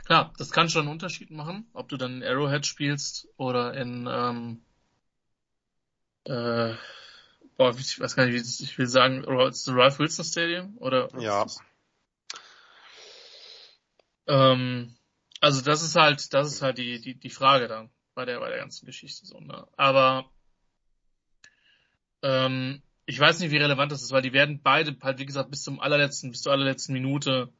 Klar, das kann schon einen Unterschied machen, ob du dann in Arrowhead spielst oder in, ähm, äh, boah, ich weiß gar nicht, ich will sagen, ist das Ralph Wilson Stadium oder? was Ja. ist das? Ähm, also das ist halt, das ist halt die, die, die Frage dann bei der, bei der ganzen Geschichte so, ne? Aber, ähm, ich weiß nicht, wie relevant das ist, weil die werden beide halt, wie gesagt, bis zum allerletzten, bis zur allerletzten Minute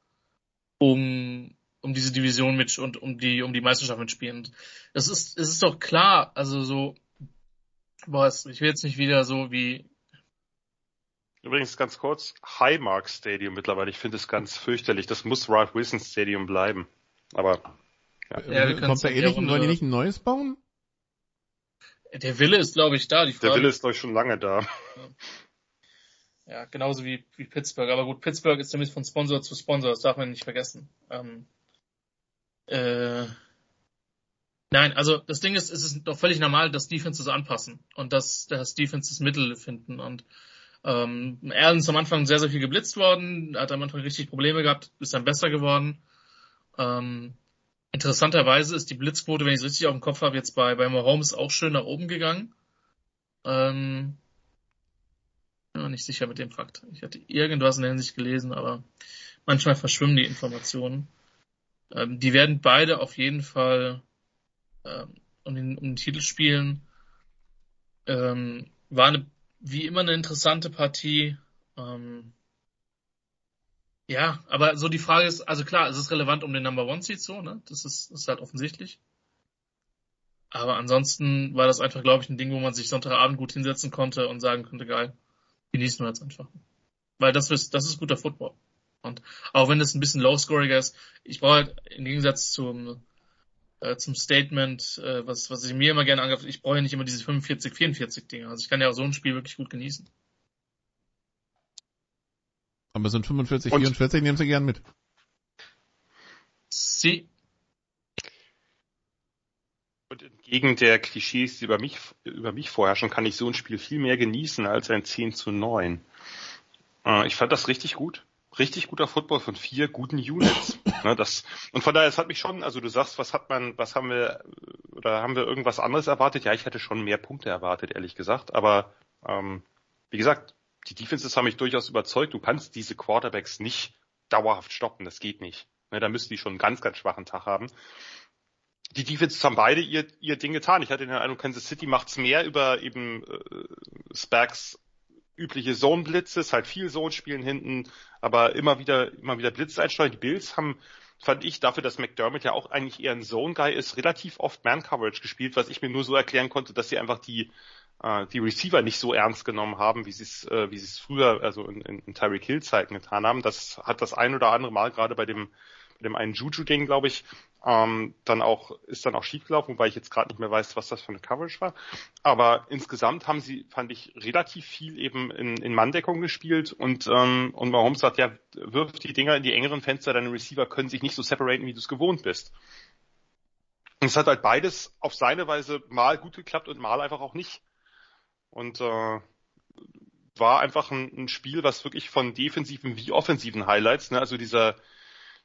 um, um diese Division mit und um die, um die Meisterschaft mitspielen. Es ist, es ist doch klar, also so, es- ich will jetzt nicht wieder so wie, Übrigens ganz kurz, Highmark Stadium mittlerweile. Ich finde es ganz fürchterlich. Das muss Ralph Wilson Stadium bleiben. Aber Ja, wir Äh, können's Kommt da eh der nicht, wollen die nicht ein neues bauen? der Wille ist, glaube ich, da. Die Frage, der Wille ist glaube ich schon lange da. Ja, genauso wie, wie Pittsburgh. Aber gut, Pittsburgh ist nämlich von Sponsor zu Sponsor, das darf man nicht vergessen. Ähm, äh, nein, also das Ding ist, es ist doch völlig normal, dass Defenses anpassen und dass, dass Defenses Mittel finden. Und ähm, Allen ist am Anfang sehr, sehr viel geblitzt worden, hat am Anfang richtig Probleme gehabt, ist dann besser geworden. Ähm, interessanterweise ist die Blitzquote, wenn ich es richtig auf dem Kopf habe, jetzt bei, bei Mahomes auch schön nach oben gegangen. Ähm, bin mir nicht sicher mit dem Fakt. Ich hatte irgendwas in der Hinsicht gelesen, aber manchmal verschwimmen die Informationen. Ähm, die werden beide auf jeden Fall ähm, um, den, um den Titel spielen. Ähm, war eine, wie immer eine interessante Partie. Ähm, ja, aber so die Frage ist, also klar, es ist relevant um den Number One Seed so, ne? Das ist, ist halt offensichtlich. Aber ansonsten war das einfach, glaube ich, ein Ding, wo man sich Sonntagabend gut hinsetzen konnte und sagen könnte, geil, genießen wir jetzt einfach. Weil das ist, das ist guter Football. Und auch wenn es ein bisschen low-scoriger ist, ich brauche halt im Gegensatz zum, äh, zum Statement, äh, was, was ich mir immer gerne angreife, ich brauche ja nicht immer diese 45, 44 Dinge. Also ich kann ja auch so ein Spiel wirklich gut genießen. Aber ein 45, Und- 44 nehmen sie gern mit. Sie, Und entgegen der Klischees, die über mich, über mich vorherrschen, kann ich so ein Spiel viel mehr genießen als ein 10 zu 9. Äh, ich fand das richtig gut. Richtig guter Football von vier guten Units. ne, das, und von daher, es hat mich schon, also du sagst, was hat man, was haben wir, oder haben wir irgendwas anderes erwartet? Ja, ich hätte schon mehr Punkte erwartet, ehrlich gesagt. Aber ähm, wie gesagt, die Defenses haben mich durchaus überzeugt. Du kannst diese Quarterbacks nicht dauerhaft stoppen. Das geht nicht. Ne, da müssen die schon einen ganz, ganz schwachen Tag haben die Defenses haben beide ihr, ihr Ding getan. Ich hatte den Eindruck, Kansas City macht's mehr über eben äh, Spags übliche Zone-Blitzes, halt viel Zone-Spielen hinten, aber immer wieder, immer wieder Blitz einsteuern. Die Bills haben, fand ich, dafür, dass McDermott ja auch eigentlich eher ein Zone-Guy ist, relativ oft Man-Coverage gespielt, was ich mir nur so erklären konnte, dass sie einfach die, äh, die Receiver nicht so ernst genommen haben, wie sie es, äh, wie sie es früher, also in, in, in Tyreek Hill Zeiten getan haben. Das hat das ein oder andere Mal gerade bei dem, bei dem einen Juju-Ding, glaube ich, ähm, dann auch, ist dann auch schiefgelaufen, wobei ich jetzt gerade nicht mehr weiß, was das für eine Coverage war. Aber insgesamt haben sie, fand ich, relativ viel eben in, in Manndeckung gespielt und, ähm, und Mahomes sagt, ja, wirf die Dinger in die engeren Fenster, deine Receiver können sich nicht so separaten, wie du es gewohnt bist. Und es hat halt beides auf seine Weise mal gut geklappt und mal einfach auch nicht. Und äh, war einfach ein, ein Spiel, was wirklich von defensiven wie offensiven Highlights, ne, also dieser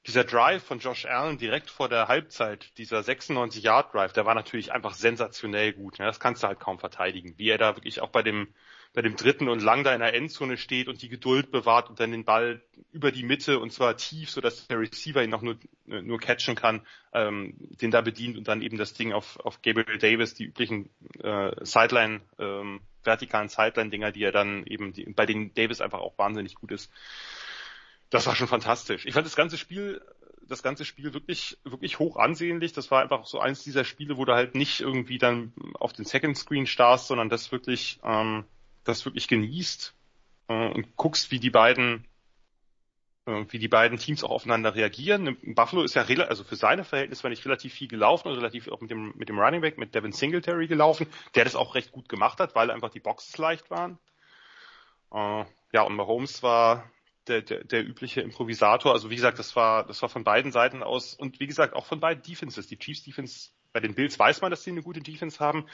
dieser Drive von Josh Allen direkt vor der Halbzeit, dieser 96-Yard-Drive, der war natürlich einfach sensationell gut. Ne? Das kannst du halt kaum verteidigen. Wie er da wirklich auch bei dem, bei dem dritten und lang da in der Endzone steht und die Geduld bewahrt und dann den Ball über die Mitte und zwar tief, so dass der Receiver ihn noch nur, nur catchen kann, ähm, den da bedient und dann eben das Ding auf, auf Gabriel Davis, die üblichen äh, Sideline, ähm, vertikalen Sideline-Dinger, die er dann eben, die, bei denen Davis einfach auch wahnsinnig gut ist das war schon fantastisch. Ich fand das ganze Spiel, das ganze Spiel wirklich, wirklich hoch ansehnlich. Das war einfach so eins dieser Spiele, wo du halt nicht irgendwie dann auf den Second Screen starrst, sondern das wirklich, ähm, das wirklich genießt äh, und guckst, wie die beiden, äh, wie die beiden Teams auch aufeinander reagieren. Buffalo ist ja also für seine Verhältnisse nicht relativ viel gelaufen und relativ auch mit dem mit dem Running Back mit Devin Singletary gelaufen, der das auch recht gut gemacht hat, weil einfach die Boxes leicht waren. Äh, ja und Mahomes war der, der, der übliche Improvisator. Also wie gesagt, das war, das war von beiden Seiten aus und wie gesagt auch von beiden Defenses. Die Chiefs Defense, bei den Bills weiß man, dass sie eine gute Defense haben.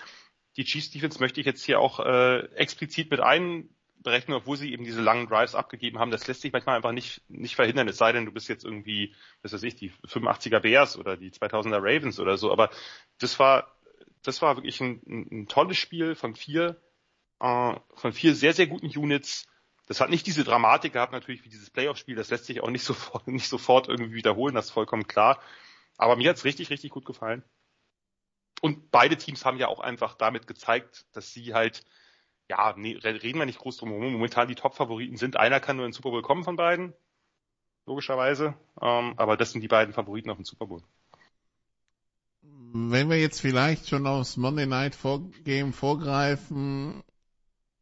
Die Chiefs Defense möchte ich jetzt hier auch äh, explizit mit einberechnen, obwohl sie eben diese langen Drives abgegeben haben. Das lässt sich manchmal einfach nicht, nicht verhindern, es sei denn, du bist jetzt irgendwie, was weiß ich, die 85er Bears oder die 2000er Ravens oder so. Aber das war, das war wirklich ein, ein, ein tolles Spiel von vier, äh, von vier sehr, sehr guten Units das hat nicht diese Dramatik gehabt, natürlich wie dieses Playoff-Spiel. Das lässt sich auch nicht sofort, nicht sofort irgendwie wiederholen, das ist vollkommen klar. Aber mir hat's richtig, richtig gut gefallen. Und beide Teams haben ja auch einfach damit gezeigt, dass sie halt, ja, nee, reden wir nicht groß drum herum, momentan die Top-Favoriten sind. Einer kann nur in den Super Bowl kommen von beiden, logischerweise. Ähm, aber das sind die beiden Favoriten auf den Super Bowl. Wenn wir jetzt vielleicht schon aufs Monday Night Game vorgreifen,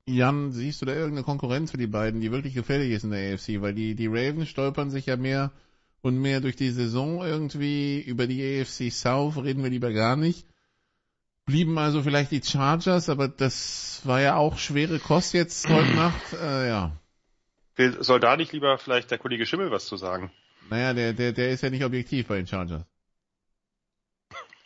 Jan, siehst du da irgendeine Konkurrenz für die beiden, die wirklich gefährlich ist in der AFC? Weil die, die Ravens stolpern sich ja mehr und mehr durch die Saison irgendwie. Über die AFC South reden wir lieber gar nicht. Blieben also vielleicht die Chargers, aber das war ja auch schwere Kost jetzt heute Nacht. Äh, ja. Soll da nicht lieber vielleicht der Kollege Schimmel was zu sagen? Naja, der, der, der ist ja nicht objektiv bei den Chargers.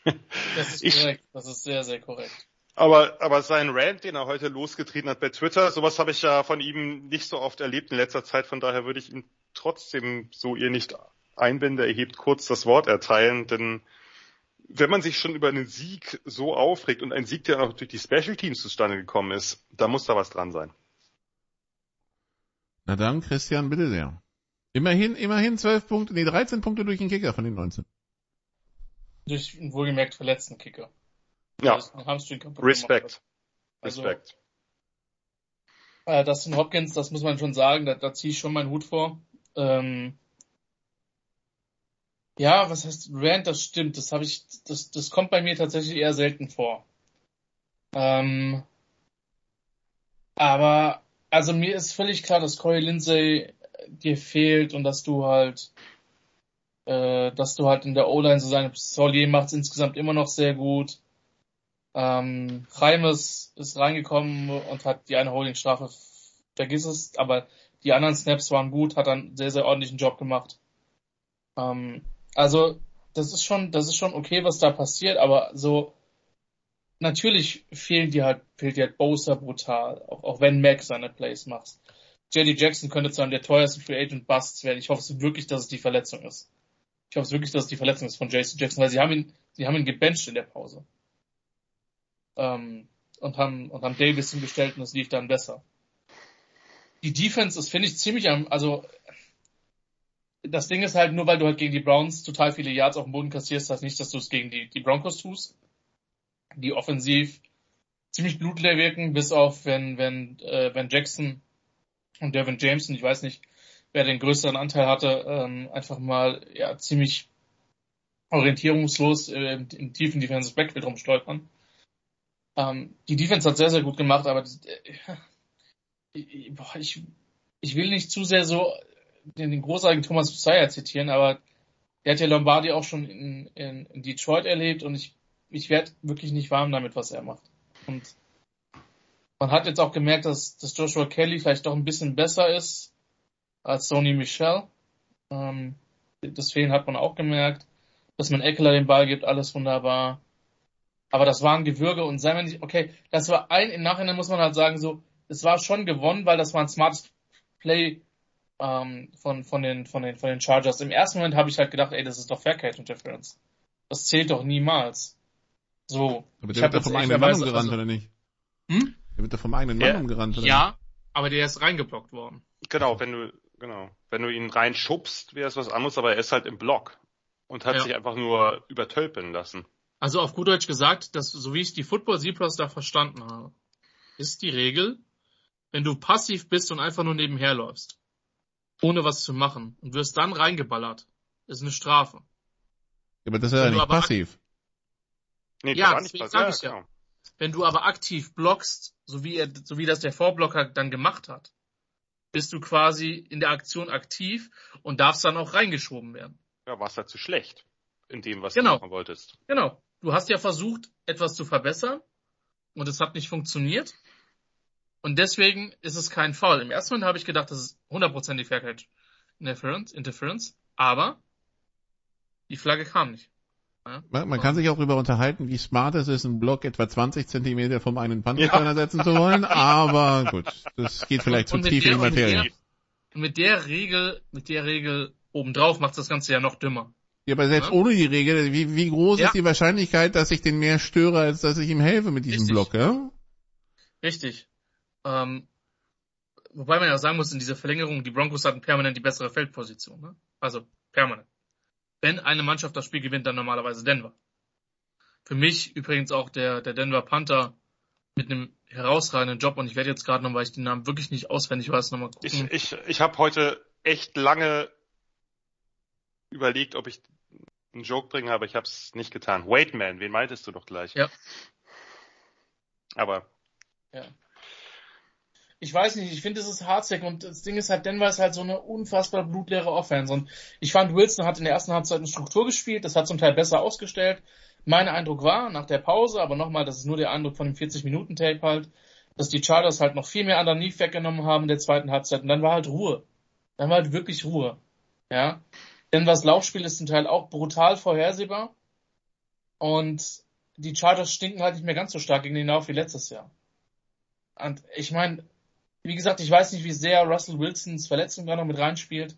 Das ist korrekt. Ich, das ist sehr, sehr korrekt. Aber, aber sein Rant, den er heute losgetreten hat bei Twitter, sowas habe ich ja von ihm nicht so oft erlebt in letzter Zeit. Von daher würde ich ihm trotzdem, so ihr nicht Einwände erhebt, kurz das Wort erteilen. Denn wenn man sich schon über einen Sieg so aufregt und ein Sieg, der auch durch die Special Teams zustande gekommen ist, da muss da was dran sein. Na dann, Christian, bitte sehr. Immerhin, immerhin 12 Punkte, nee, 13 Punkte durch den Kicker von den 19. Durch einen wohlgemerkt verletzten Kicker. Ja. Respekt. Also, Respekt. Äh, Dustin Hopkins, das muss man schon sagen, da, da ziehe ich schon meinen Hut vor. Ähm, ja, was heißt Rant, das stimmt. Das habe ich, das, das kommt bei mir tatsächlich eher selten vor. Ähm, aber, also mir ist völlig klar, dass Corey Lindsay dir fehlt und dass du halt, äh, dass du halt in der O-Line so seine Solier macht insgesamt immer noch sehr gut. Ähm, Reimes ist reingekommen und hat die eine Holding-Strafe, vergiss es, aber die anderen Snaps waren gut, hat dann sehr, sehr ordentlichen Job gemacht. Ähm, also, das ist schon, das ist schon okay, was da passiert, aber so, natürlich fehlen dir halt, fehlt dir halt Bosa brutal, auch, auch wenn Mac seine Plays macht. JD Jackson könnte zu einem der teuersten Free Agent Busts werden. Ich hoffe wirklich, dass es die Verletzung ist. Ich hoffe wirklich, dass es die Verletzung ist von JC Jackson, weil sie haben ihn, sie haben ihn gebencht in der Pause ähm, und haben und haben Davis hingestellt und es lief dann besser. Die Defense ist, finde ich, ziemlich am, also das Ding ist halt, nur weil du halt gegen die Browns total viele Yards auf dem Boden kassierst, heißt nicht, dass du es gegen die, die Broncos tust, die offensiv ziemlich blutleer wirken, bis auf wenn, wenn, äh, wenn Jackson und Devin Jameson, ich weiß nicht, wer den größeren Anteil hatte, ähm, einfach mal ja ziemlich orientierungslos äh, im, im tiefen Defensive Backfield rumstolpern. Ähm, die Defense hat sehr, sehr gut gemacht, aber äh, ich, ich will nicht zu sehr so den, den großartigen Thomas Messiah zitieren, aber der hat ja Lombardi auch schon in, in, in Detroit erlebt und ich, ich werde wirklich nicht warm damit, was er macht. Und man hat jetzt auch gemerkt, dass, dass Joshua Kelly vielleicht doch ein bisschen besser ist als Sony Michel. Ähm, das Fehlen hat man auch gemerkt. Dass man Eckler den Ball gibt, alles wunderbar. Aber das waren Gewürge und sei mir nicht, okay, das war ein, im Nachhinein muss man halt sagen, so, es war schon gewonnen, weil das war ein smartes Play ähm, von, von, den, von, den, von den Chargers. Im ersten Moment habe ich halt gedacht, ey, das ist doch Fair Catch Interference. Das zählt doch niemals. So. Aber der wird doch vom eigenen Mann umgerannt, also, oder nicht? Hm? Der wird doch vom eigenen Mann ja, umgerannt, oder Ja, nicht? aber der ist reingeblockt worden. Genau, wenn du, genau. Wenn du ihn reinschubst, wäre es was anderes, aber er ist halt im Block. Und hat ja. sich einfach nur übertölpeln lassen. Also auf gut Deutsch gesagt, dass, so wie ich die Football Zebras da verstanden habe, ist die Regel, wenn du passiv bist und einfach nur nebenher läufst, ohne was zu machen und wirst dann reingeballert, ist eine Strafe. Ja, aber das ist ja nicht passiv. Nee, ja, das deswegen sage ich ja. Genau. Wenn du aber aktiv blockst, so wie, er, so wie das der Vorblocker dann gemacht hat, bist du quasi in der Aktion aktiv und darfst dann auch reingeschoben werden. Ja, warst halt zu schlecht in dem, was genau. du machen wolltest. Genau. Du hast ja versucht, etwas zu verbessern und es hat nicht funktioniert. Und deswegen ist es kein Foul. Im ersten Moment habe ich gedacht, das ist hundertprozentig Fair Catch Interference, Interference, aber die Flagge kam nicht. Ja? Man, man kann sich auch darüber unterhalten, wie smart es ist, einen Block etwa 20 Zentimeter vom einen Panzerkörner ja. setzen zu wollen, aber gut, das geht vielleicht und, zu und tief in die Materie. Und mit der Regel, mit der Regel obendrauf macht das Ganze ja noch dümmer. Ja, aber selbst ja? ohne die Regel, wie, wie groß ja. ist die Wahrscheinlichkeit, dass ich den mehr störe, als dass ich ihm helfe mit diesem Richtig. Block, ja? Richtig. Ähm, wobei man ja sagen muss, in dieser Verlängerung, die Broncos hatten permanent die bessere Feldposition. Ne? Also permanent. Wenn eine Mannschaft das Spiel gewinnt, dann normalerweise Denver. Für mich übrigens auch der, der Denver Panther mit einem herausragenden Job und ich werde jetzt gerade noch, weil ich den Namen wirklich nicht auswendig weiß, nochmal gucken. Ich, ich, ich habe heute echt lange überlegt, ob ich einen Joke bringe, aber ich habe es nicht getan. Wait Man, wen meintest du doch gleich? Ja. Aber. Ja. Ich weiß nicht, ich finde, es ist Hardsack und das Ding ist halt, Denver ist halt so eine unfassbar blutleere Offense und ich fand, Wilson hat in der ersten Halbzeit eine Struktur gespielt, das hat zum Teil besser ausgestellt. Mein Eindruck war, nach der Pause, aber nochmal, das ist nur der Eindruck von dem 40-Minuten-Tape halt, dass die Chargers halt noch viel mehr underneath weggenommen haben in der zweiten Halbzeit und dann war halt Ruhe. Dann war halt wirklich Ruhe. Ja. Denn das Laufspiel ist zum Teil auch brutal vorhersehbar. Und die Chargers stinken halt nicht mehr ganz so stark gegen den Lauf wie letztes Jahr. Und ich meine, wie gesagt, ich weiß nicht, wie sehr Russell Wilsons Verletzung da noch mit reinspielt.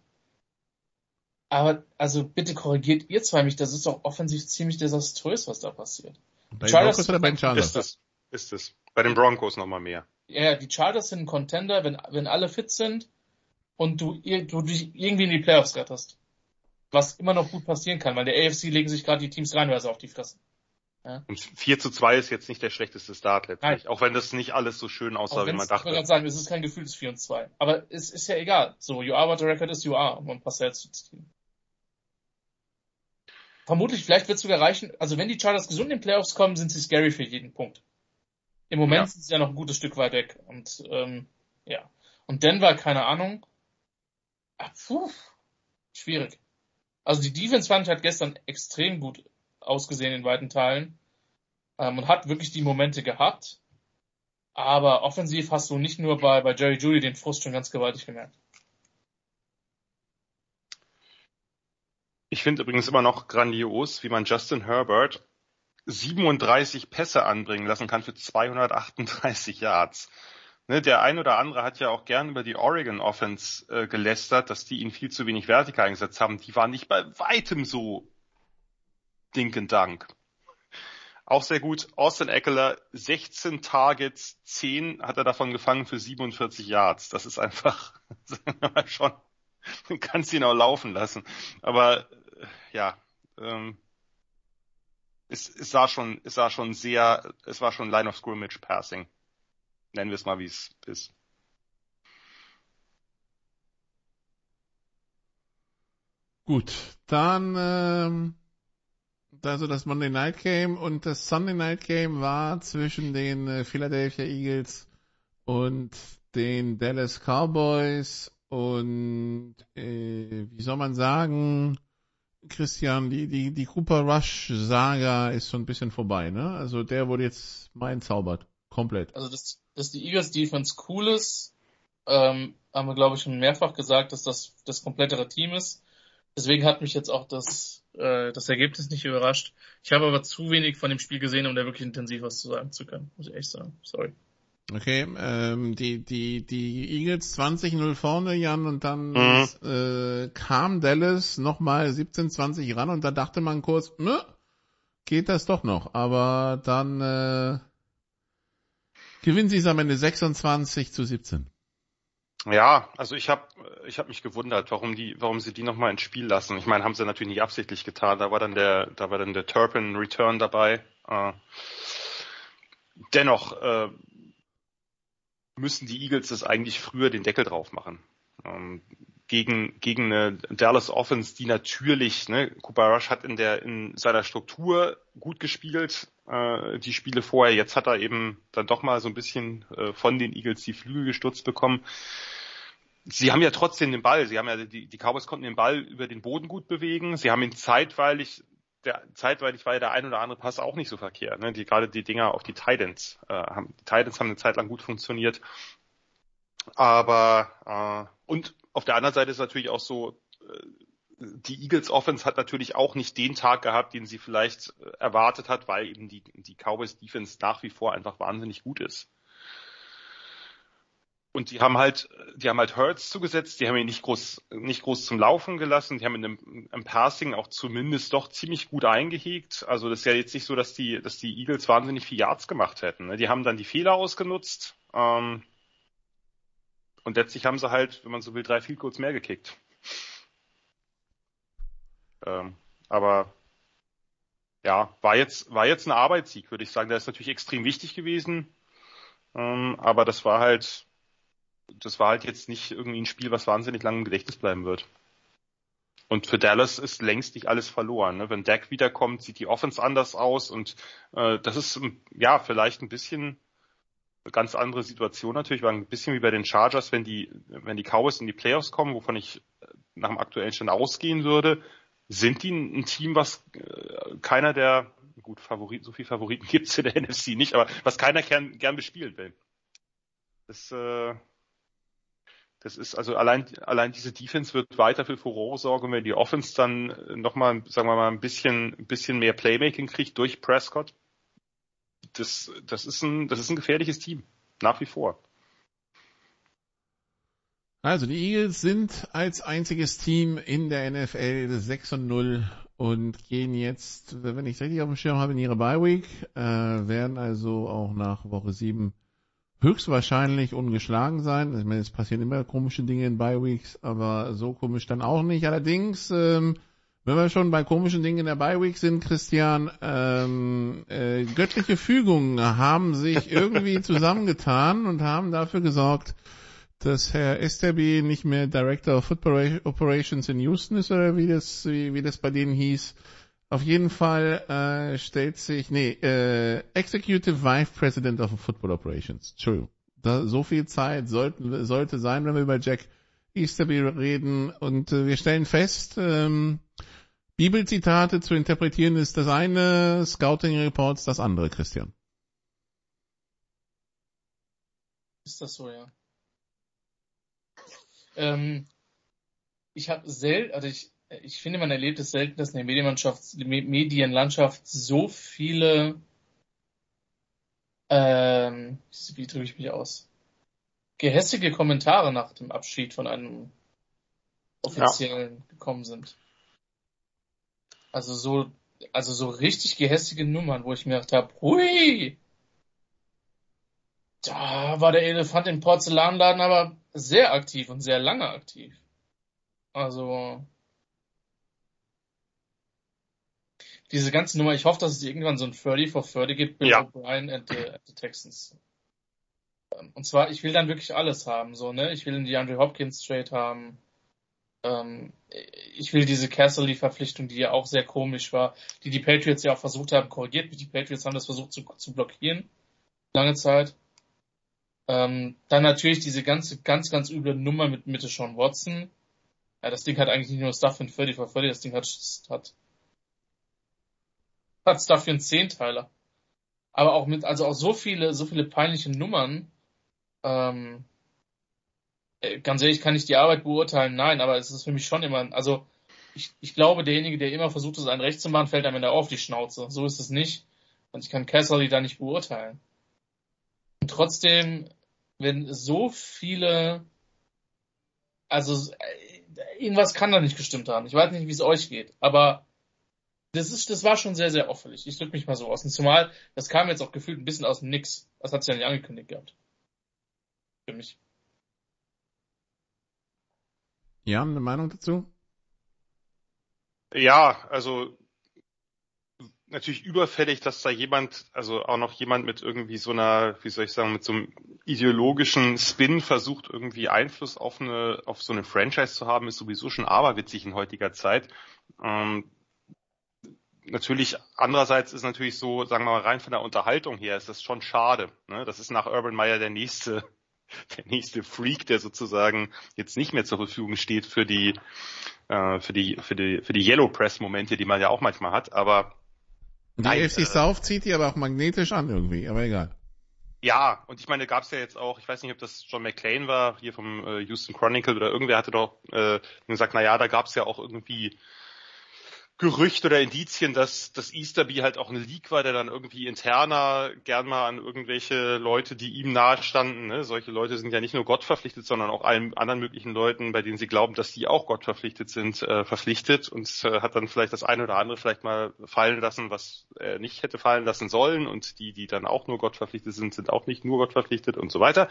Aber also bitte korrigiert ihr zwei mich, das ist doch offensiv ziemlich desaströs, was da passiert. Bei den Broncos oder bei den Chargers? Ist es. Ist es. Bei den Broncos nochmal mehr. Ja, die Chargers sind ein Contender, wenn, wenn alle fit sind und du, du dich irgendwie in die Playoffs rettest was immer noch gut passieren kann, weil der AFC legen sich gerade die Teams reinweise auf die Fresse. Ja. Und 4 zu 2 ist jetzt nicht der schlechteste Start letztlich. Nein. Auch wenn das nicht alles so schön aussah, wie man dachte. Ich gerade sagen, es ist kein gefühltes 4 und 2. Aber es ist ja egal. So, you are what the record is, you are, um ein paar zu ziehen. Vermutlich, vielleicht wird es sogar reichen, also wenn die Chargers gesund in den Playoffs kommen, sind sie scary für jeden Punkt. Im Moment ja. sind sie ja noch ein gutes Stück weit weg. Und ähm, ja. Und Denver, keine Ahnung. Ach, puh, schwierig. Also die Defense fand ich hat gestern extrem gut ausgesehen in weiten Teilen ähm, und hat wirklich die Momente gehabt. Aber offensiv hast du nicht nur bei, bei Jerry Judy den Frust schon ganz gewaltig gemerkt. Ich finde übrigens immer noch grandios, wie man Justin Herbert 37 Pässe anbringen lassen kann für 238 Yards. Ne, der ein oder andere hat ja auch gern über die Oregon Offense äh, gelästert, dass die ihn viel zu wenig vertikal eingesetzt haben. Die waren nicht bei weitem so dinken Dank. Auch sehr gut. Austin Eckler, 16 Targets, 10 hat er davon gefangen für 47 Yards. Das ist einfach, sagen wir mal schon, man kann ihn auch laufen lassen. Aber äh, ja, ähm, es, es sah schon, es sah schon sehr, es war schon Line of Scrimmage Passing. Nennen wir es mal, wie es ist. Gut, dann ähm, also das Monday Night Game und das Sunday Night Game war zwischen den äh, Philadelphia Eagles und den Dallas Cowboys und äh, wie soll man sagen, Christian, die, die, die Cooper Rush Saga ist so ein bisschen vorbei, ne? Also der wurde jetzt mal entzaubert. Komplett. Also dass, dass die Eagles Defense cool ist, ähm, haben wir glaube ich schon mehrfach gesagt, dass das das komplettere Team ist. Deswegen hat mich jetzt auch das, äh, das Ergebnis nicht überrascht. Ich habe aber zu wenig von dem Spiel gesehen, um da wirklich intensiv was zu sagen zu können, muss ich echt sagen. Sorry. Okay, ähm, die, die, die Eagles 20-0 vorne, Jan, und dann mhm. äh, kam Dallas nochmal 17-20 ran und da dachte man kurz, ne, geht das doch noch. Aber dann äh, gewinnen sie es am Ende 26 zu 17. Ja, also ich habe ich hab mich gewundert, warum die, warum sie die nochmal ins Spiel lassen. Ich meine, haben sie natürlich nicht absichtlich getan. Da war dann der, da war dann der Turpin Return dabei. Äh, dennoch äh, müssen die Eagles das eigentlich früher den Deckel drauf machen. Ähm, gegen, gegen eine Dallas Offense, die natürlich, ne, Cooper Rush hat in der, in seiner Struktur gut gespielt, äh, die Spiele vorher. Jetzt hat er eben dann doch mal so ein bisschen äh, von den Eagles die Flügel gestutzt bekommen. Sie haben ja trotzdem den Ball. Sie haben ja, die, die Cowboys konnten den Ball über den Boden gut bewegen. Sie haben ihn zeitweilig der, zeitweilig war ja der ein oder andere Pass auch nicht so verkehrt. Ne? Die, gerade die Dinger auf die Titans, äh, haben, die Titans haben eine Zeit lang gut funktioniert. Aber, äh, und auf der anderen Seite ist natürlich auch so, äh, die Eagles Offense hat natürlich auch nicht den Tag gehabt, den sie vielleicht äh, erwartet hat, weil eben die, die Cowboys Defense nach wie vor einfach wahnsinnig gut ist. Und die haben halt, die haben halt Hurts zugesetzt, die haben ihn nicht groß, nicht groß zum Laufen gelassen, die haben ihn im, im Passing auch zumindest doch ziemlich gut eingehegt. Also das ist ja jetzt nicht so, dass die, dass die Eagles wahnsinnig viel Yards gemacht hätten. Ne? Die haben dann die Fehler ausgenutzt. Ähm, und letztlich haben sie halt, wenn man so will, drei Field Goals mehr gekickt. Ähm, aber ja, war jetzt, war jetzt ein Arbeitssieg, würde ich sagen. Der ist natürlich extrem wichtig gewesen. Ähm, aber das war halt das war halt jetzt nicht irgendwie ein Spiel, was wahnsinnig lang im Gedächtnis bleiben wird. Und für Dallas ist längst nicht alles verloren. Ne? Wenn Dak wiederkommt, sieht die Offense anders aus und äh, das ist ja vielleicht ein bisschen eine ganz andere Situation natürlich, war ein bisschen wie bei den Chargers, wenn die, wenn die Cowboys in die Playoffs kommen, wovon ich nach dem aktuellen Stand ausgehen würde, sind die ein Team, was äh, keiner der, gut, Favoriten, so viel Favoriten gibt's in der NFC nicht, aber was keiner gern, gern bespielen will. Das, äh, das ist also allein, allein diese Defense wird weiter für Furore sorgen, wenn die Offense dann nochmal, sagen wir mal, ein bisschen, ein bisschen mehr Playmaking kriegt durch Prescott. Das, das ist ein, das ist ein gefährliches Team. Nach wie vor. Also die Eagles sind als einziges Team in der NFL 6 und 0 und gehen jetzt, wenn ich es richtig auf dem Schirm habe, in ihre Bye Week, äh, werden also auch nach Woche 7 höchstwahrscheinlich ungeschlagen sein. Ich meine, es passieren immer komische Dinge in Bi-Weeks, aber so komisch dann auch nicht. Allerdings, ähm, wenn wir schon bei komischen Dingen in der Bi-Week sind, Christian, ähm, äh, göttliche Fügungen haben sich irgendwie zusammengetan und haben dafür gesorgt, dass Herr Esterby nicht mehr Director of Football Operations in Houston ist oder wie das, wie, wie das bei denen hieß, auf jeden Fall äh, stellt sich, nee, äh, Executive Vice President of Football Operations. True. Da, so viel Zeit sollten, sollte sein, wenn wir über Jack Easterby reden. Und äh, wir stellen fest, ähm, Bibelzitate zu interpretieren ist das eine, Scouting Reports das andere, Christian. Ist das so, ja. Ähm, ich habe selten, also ich ich finde, man erlebt es selten, dass in der Medienlandschaft, Medienlandschaft so viele, ähm, wie drücke ich mich aus, gehässige Kommentare nach dem Abschied von einem offiziellen ja. gekommen sind. Also so, also so richtig gehässige Nummern, wo ich mir gedacht habe, hui, da war der Elefant im Porzellanladen aber sehr aktiv und sehr lange aktiv. Also, diese ganze Nummer, ich hoffe, dass es irgendwann so ein 30 for 30 gibt mit ja. O'Brien and the, and the Texans. Und zwar, ich will dann wirklich alles haben, so, ne? Ich will den DeAndre Hopkins Trade haben. Ähm, ich will diese Casserly-Verpflichtung, die ja auch sehr komisch war, die die Patriots ja auch versucht haben, korrigiert. Die Patriots haben das versucht zu, zu blockieren. Lange Zeit. Ähm, dann natürlich diese ganze, ganz, ganz üble Nummer mit Mitte Sean Watson. Ja, das Ding hat eigentlich nicht nur Stuff für 30 for 30, das Ding hat, hat, hat Stuff für einen Zehnteiler. Aber auch mit, also auch so viele, so viele peinliche Nummern, ähm, äh, ganz ehrlich, kann ich die Arbeit beurteilen? Nein, aber es ist für mich schon immer, also ich, ich glaube, derjenige, der immer versucht, es ein Recht zu machen, fällt am Ende auf die Schnauze. So ist es nicht. Und ich kann Casserly da nicht beurteilen. Und trotzdem, wenn so viele, also äh, irgendwas kann da nicht gestimmt haben. Ich weiß nicht, wie es euch geht, aber das ist, das war schon sehr, sehr auffällig. Ich drücke mich mal so aus. Und zumal, das kam jetzt auch gefühlt ein bisschen aus dem Nix. Das hat sich ja nicht angekündigt gehabt. Für mich. Jan, eine Meinung dazu? Ja, also natürlich überfällig, dass da jemand, also auch noch jemand mit irgendwie so einer, wie soll ich sagen, mit so einem ideologischen Spin versucht, irgendwie Einfluss auf eine, auf so eine Franchise zu haben, ist sowieso schon aberwitzig in heutiger Zeit. Ähm, natürlich, andererseits ist natürlich so, sagen wir mal, rein von der Unterhaltung her, ist das schon schade. Ne? Das ist nach Urban Meyer der nächste der nächste Freak, der sozusagen jetzt nicht mehr zur Verfügung steht für die äh, für die für die für die Yellow Press Momente, die man ja auch manchmal hat, aber die nein, FC äh, South zieht die aber auch magnetisch an irgendwie, aber egal. Ja, und ich meine, gab es ja jetzt auch, ich weiß nicht, ob das John McClane war, hier vom äh, Houston Chronicle oder irgendwer hatte doch äh, gesagt, na ja, da gab es ja auch irgendwie Gerücht oder Indizien, dass das Easterby halt auch ein Leak war, der dann irgendwie interner gern mal an irgendwelche Leute, die ihm nahestanden, ne? solche Leute sind ja nicht nur Gott verpflichtet, sondern auch allen anderen möglichen Leuten, bei denen sie glauben, dass die auch Gott verpflichtet sind, äh, verpflichtet und äh, hat dann vielleicht das eine oder andere vielleicht mal fallen lassen, was er nicht hätte fallen lassen sollen und die, die dann auch nur Gott verpflichtet sind, sind auch nicht nur Gott verpflichtet und so weiter.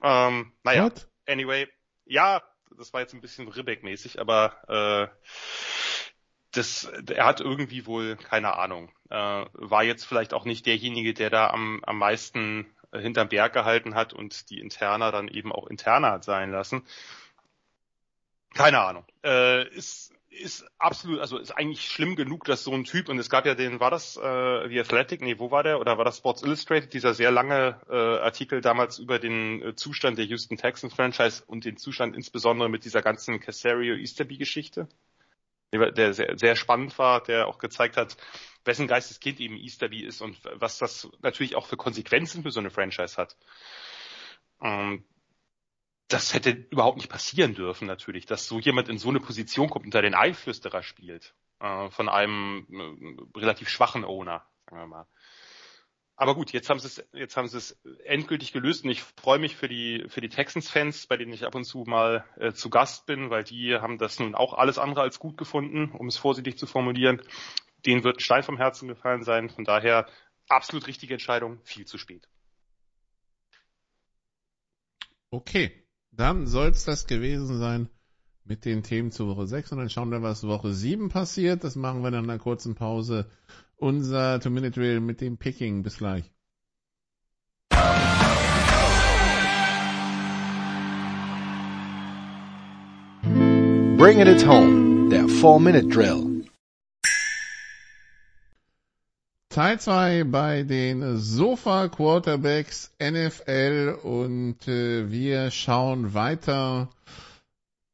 Ähm, naja, What? anyway, ja, das war jetzt ein bisschen Ribbeck-mäßig, aber äh, das, er hat irgendwie wohl, keine Ahnung, äh, war jetzt vielleicht auch nicht derjenige, der da am, am meisten äh, hinterm Berg gehalten hat und die Interna dann eben auch interner hat sein lassen. Keine Ahnung. Äh, ist, ist absolut, also ist eigentlich schlimm genug, dass so ein Typ, und es gab ja den, war das äh, The Athletic, nee, wo war der? Oder war das Sports Illustrated, dieser sehr lange äh, Artikel damals über den äh, Zustand der Houston Texans Franchise und den Zustand insbesondere mit dieser ganzen Casario Easterby Geschichte? Der sehr, sehr spannend war, der auch gezeigt hat, wessen Geisteskind eben Easterby ist und was das natürlich auch für Konsequenzen für so eine Franchise hat. Ähm, das hätte überhaupt nicht passieren dürfen natürlich, dass so jemand in so eine Position kommt und da den Einflüsterer spielt äh, von einem äh, relativ schwachen Owner, sagen wir mal. Aber gut, jetzt haben sie es, jetzt haben sie es endgültig gelöst und ich freue mich für die für die Texans-Fans, bei denen ich ab und zu mal äh, zu Gast bin, weil die haben das nun auch alles andere als gut gefunden, um es vorsichtig zu formulieren. Denen wird ein Stein vom Herzen gefallen sein. Von daher absolut richtige Entscheidung, viel zu spät. Okay, dann soll es das gewesen sein mit den Themen zu Woche 6 und dann schauen wir, was Woche 7 passiert. Das machen wir dann in einer kurzen Pause unser Two-Minute-Drill mit dem Picking. Bis gleich. Bringing it home, der 4-Minute-Drill. Teil 2 bei den Sofa Quarterbacks NFL und äh, wir schauen weiter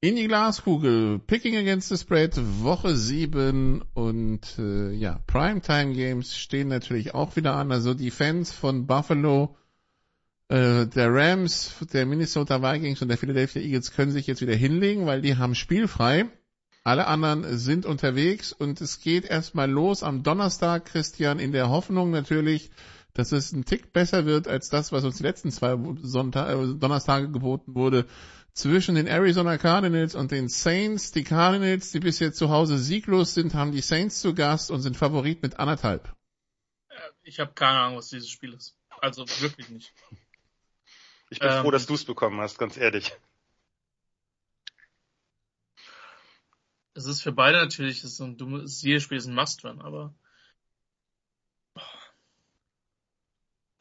in die Glaskugel. Picking against the Spread, Woche 7 und äh, ja, Primetime Games stehen natürlich auch wieder an. Also die Fans von Buffalo, äh, der Rams, der Minnesota Vikings und der Philadelphia Eagles können sich jetzt wieder hinlegen, weil die haben spielfrei. Alle anderen sind unterwegs und es geht erstmal los am Donnerstag, Christian, in der Hoffnung natürlich, dass es ein Tick besser wird als das, was uns die letzten zwei Sonntag, äh, Donnerstage geboten wurde zwischen den Arizona Cardinals und den Saints. Die Cardinals, die bisher zu Hause sieglos sind, haben die Saints zu Gast und sind Favorit mit anderthalb. Ich habe keine Ahnung, was dieses Spiel ist. Also wirklich nicht. Ich bin ähm, froh, dass du es bekommen hast, ganz ehrlich. Es ist für beide natürlich, es ist ein dummes, jedes Spiel ist ein Must-Win, aber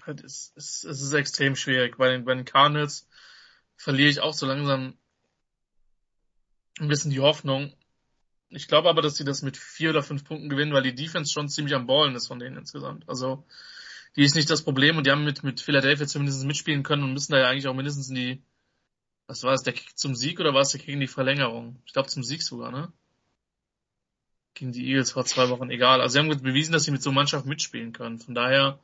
es ist, es ist extrem schwierig. Bei den, bei den Cardinals verliere ich auch so langsam ein bisschen die Hoffnung. Ich glaube aber, dass sie das mit vier oder fünf Punkten gewinnen, weil die Defense schon ziemlich am Ballen ist von denen insgesamt. Also die ist nicht das Problem und die haben mit, mit Philadelphia zumindest mitspielen können und müssen da ja eigentlich auch mindestens in die, was war es, der Kick zum Sieg oder war es der Kick in die Verlängerung? Ich glaube zum Sieg sogar, ne? Gegen die Eagles vor zwei Wochen, egal. Also sie haben bewiesen, dass sie mit so einer Mannschaft mitspielen können. Von daher,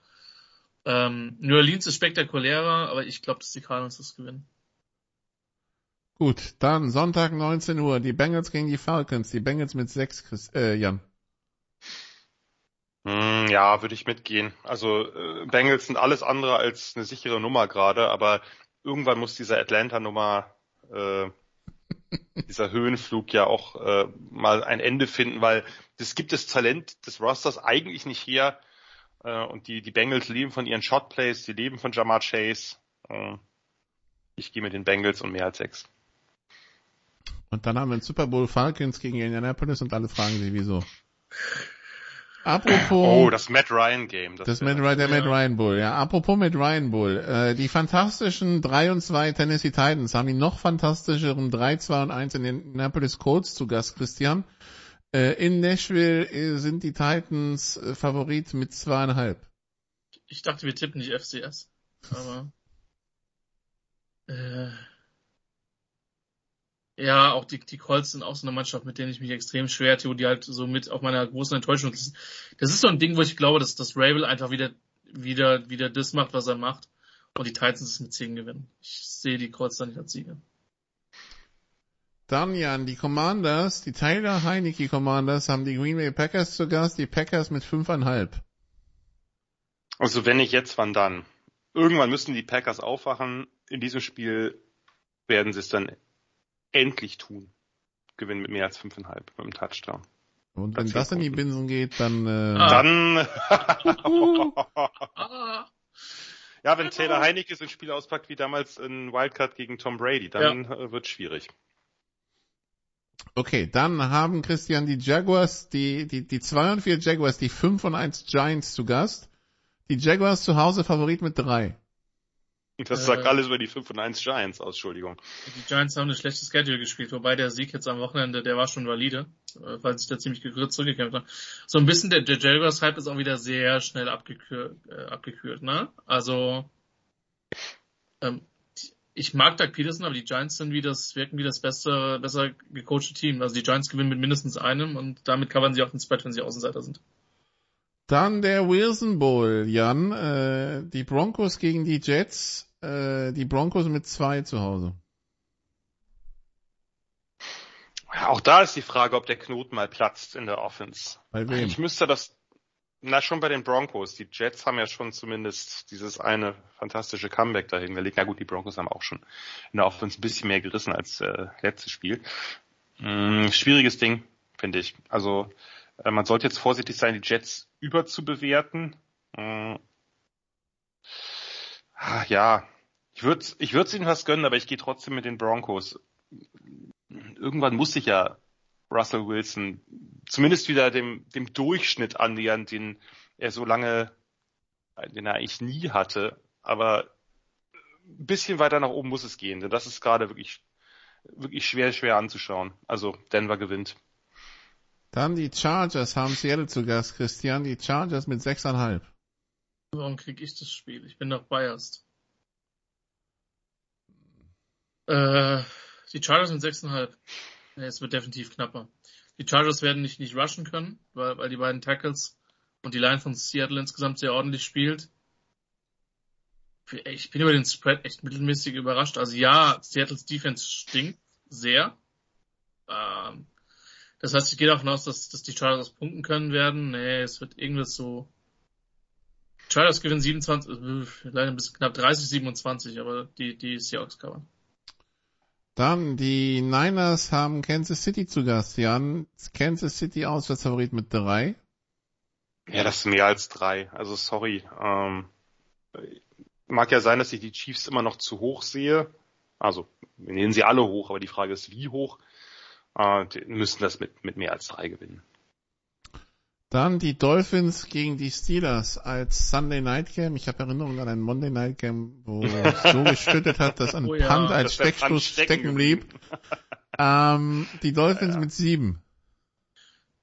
ähm, New Orleans ist spektakulärer, aber ich glaube, dass die Cardinals das gewinnen. Gut, dann Sonntag 19 Uhr, die Bengals gegen die Falcons, die Bengals mit 6, Chris, äh, Jan. Hm, ja, würde ich mitgehen. Also äh, Bengals sind alles andere als eine sichere Nummer gerade, aber irgendwann muss diese Atlanta-Nummer, äh, dieser Höhenflug ja auch äh, mal ein Ende finden, weil das gibt das Talent des Rosters eigentlich nicht her. Äh, und die, die Bengals leben von ihren Shotplays, die leben von Jamar Chase. Äh, ich gehe mit den Bengals und mehr als sechs. Und dann haben wir einen Super Bowl Falcons gegen Indianapolis und alle fragen sich, wieso. Apropos. Oh, das Matt Ryan Game. Das, das Matt Ryan, der ja. Matt Ryan Bull, ja. Apropos Matt Ryan Bull. Äh, die fantastischen 3 und 2 Tennessee Titans haben die noch fantastischeren 3, 2 und 1 in den Indianapolis Colts zu Gast, Christian. Äh, in Nashville äh, sind die Titans äh, Favorit mit zweieinhalb. Ich dachte, wir tippen nicht FCS. Aber. äh, ja, auch die, die Colts sind auch so eine Mannschaft, mit denen ich mich extrem schwer tue, die halt so mit auf meiner großen Enttäuschung ist. Das ist so ein Ding, wo ich glaube, dass das Rabel einfach wieder, wieder, wieder das macht, was er macht. Und die Titans es mit 10 gewinnen. Ich sehe die Colts da nicht als Sieger. Dann, Jan, die Commanders, die Tyler Heineke Commanders haben die Green Bay Packers zu Gast, die Packers mit 5,5. Also wenn nicht jetzt, wann dann? Irgendwann müssen die Packers aufwachen. In diesem Spiel werden sie es dann endlich tun. Gewinnen mit mehr als 5,5 mit einem Touchdown. Und wenn das in die Binsen geht, dann... Äh... Ah. Dann... ja, wenn Taylor Heineke so ein Spiel auspackt wie damals in Wildcard gegen Tom Brady, dann ja. Äh, wird schwierig. Okay, dann haben Christian die Jaguars, die, die, die 2 und 4 Jaguars, die 5 und 1 Giants zu Gast. Die Jaguars zu Hause Favorit mit 3. Das sagt äh, alles über die 5 und 1 Giants aus, Entschuldigung. Die Giants haben eine schlechte Schedule gespielt, wobei der Sieg jetzt am Wochenende, der war schon valide, äh, weil sich da ziemlich zurückgekämpft haben. So ein bisschen der, der Jaguars-Hype ist auch wieder sehr schnell abgekühlt, äh, abgekühlt ne? Also, ähm, ich mag Doug Peterson, aber die Giants sind wie das, wirken wie das beste, besser gecoachte Team. Also die Giants gewinnen mit mindestens einem und damit covern sie auch den Spread, wenn sie Außenseiter sind. Dann der Wilson Bowl, Jan. Äh, die Broncos gegen die Jets. Äh, die Broncos mit zwei zu Hause. Ja, auch da ist die Frage, ob der Knoten mal platzt in der Offense. Bei wem? Ich müsste das, na schon bei den Broncos. Die Jets haben ja schon zumindest dieses eine fantastische Comeback dahin gelegt. Na gut, die Broncos haben auch schon in der Offense ein bisschen mehr gerissen als äh, letztes Spiel. Hm, schwieriges Ding, finde ich. Also äh, man sollte jetzt vorsichtig sein, die Jets überzubewerten. Äh, ja, ich würde ich würd's ihnen was gönnen, aber ich gehe trotzdem mit den Broncos. Irgendwann muss sich ja Russell Wilson zumindest wieder dem, dem Durchschnitt annähern, den er so lange, den er eigentlich nie hatte. Aber ein bisschen weiter nach oben muss es gehen, denn das ist gerade wirklich, wirklich schwer, schwer anzuschauen. Also Denver gewinnt. Dann die Chargers haben Seattle zu Gast, Christian. Die Chargers mit 6,5. Warum krieg ich das Spiel? Ich bin doch biased. Äh, die Chargers mit 6,5. Nee, es wird definitiv knapper. Die Chargers werden nicht, nicht rushen können, weil, weil die beiden Tackles und die Line von Seattle insgesamt sehr ordentlich spielt. Ich bin über den Spread echt mittelmäßig überrascht. Also ja, Seattles Defense stinkt sehr. Ähm, das heißt, ich gehe davon aus, dass, dass die Chargers punkten können werden. Nee, es wird irgendwas so. Chargers gewinnen 27, äh, leider ein bisschen knapp 30, 27, aber die, die Seahawks covern. Dann die Niners haben Kansas City zu Gast. Jan, Kansas City Auswärtsfavorit mit drei. Ja, das ist mehr als drei. Also sorry. Ähm, mag ja sein, dass ich die Chiefs immer noch zu hoch sehe. Also wir nehmen sie alle hoch, aber die Frage ist, wie hoch äh, müssen das mit, mit mehr als drei gewinnen. Dann die Dolphins gegen die Steelers als Sunday Night Game. Ich habe Erinnerungen an ein Monday Night Game, wo es so geschüttet hat, dass ein oh ja, Punt als Steckstoß stecken blieb. Ähm, die Dolphins mit sieben.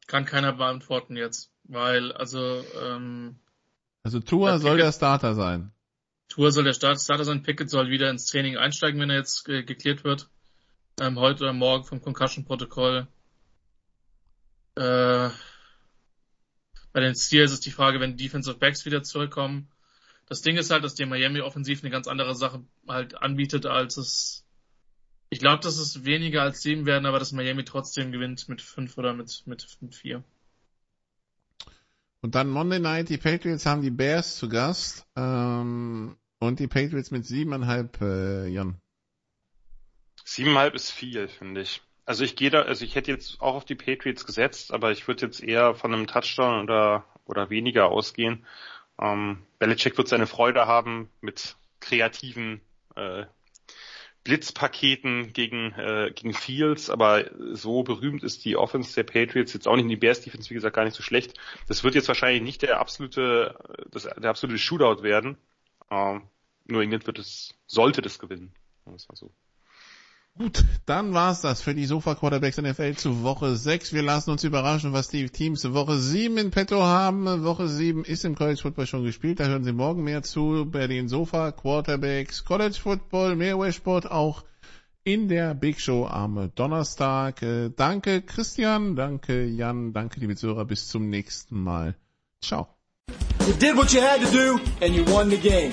Kann keiner beantworten jetzt, weil also ähm, Also Tua soll der Starter sein. Tour soll der Start Starter sein, Pickett soll wieder ins Training einsteigen, wenn er jetzt äh, geklärt wird. Ähm, heute oder morgen vom Concussion-Protokoll. Äh, bei den Steelers ist die Frage, wenn die Defensive Backs wieder zurückkommen. Das Ding ist halt, dass der Miami offensiv eine ganz andere Sache halt anbietet, als es. Ich glaube, dass es weniger als sieben werden, aber dass Miami trotzdem gewinnt mit fünf oder mit, mit, mit vier. Und dann Monday Night, die Patriots haben die Bears zu Gast. Ähm, und die Patriots mit siebeneinhalb, äh, Jan. Siebeneinhalb ist viel, finde ich. Also ich gehe da, also ich hätte jetzt auch auf die Patriots gesetzt, aber ich würde jetzt eher von einem Touchdown oder, oder weniger ausgehen. Ähm, Belichick wird seine Freude haben mit kreativen äh, Blitzpaketen gegen, äh, gegen Fields, aber so berühmt ist die Offense der Patriots jetzt auch nicht die Bears Defense, wie gesagt, gar nicht so schlecht. Das wird jetzt wahrscheinlich nicht der absolute, das, der absolute Shootout werden. Ähm, nur England wird es, sollte das gewinnen. Das war so. Gut, dann war's das für die Sofa Quarterbacks NFL zu Woche 6. Wir lassen uns überraschen, was die Teams Woche 7 in petto haben. Woche 7 ist im College Football schon gespielt. Da hören Sie morgen mehr zu bei den Sofa Quarterbacks College Football, mehr Sport auch in der Big Show am Donnerstag. Äh, danke Christian, danke Jan, danke liebe Zuhörer. Bis zum nächsten Mal. Ciao. You did what you had to do and you won the game.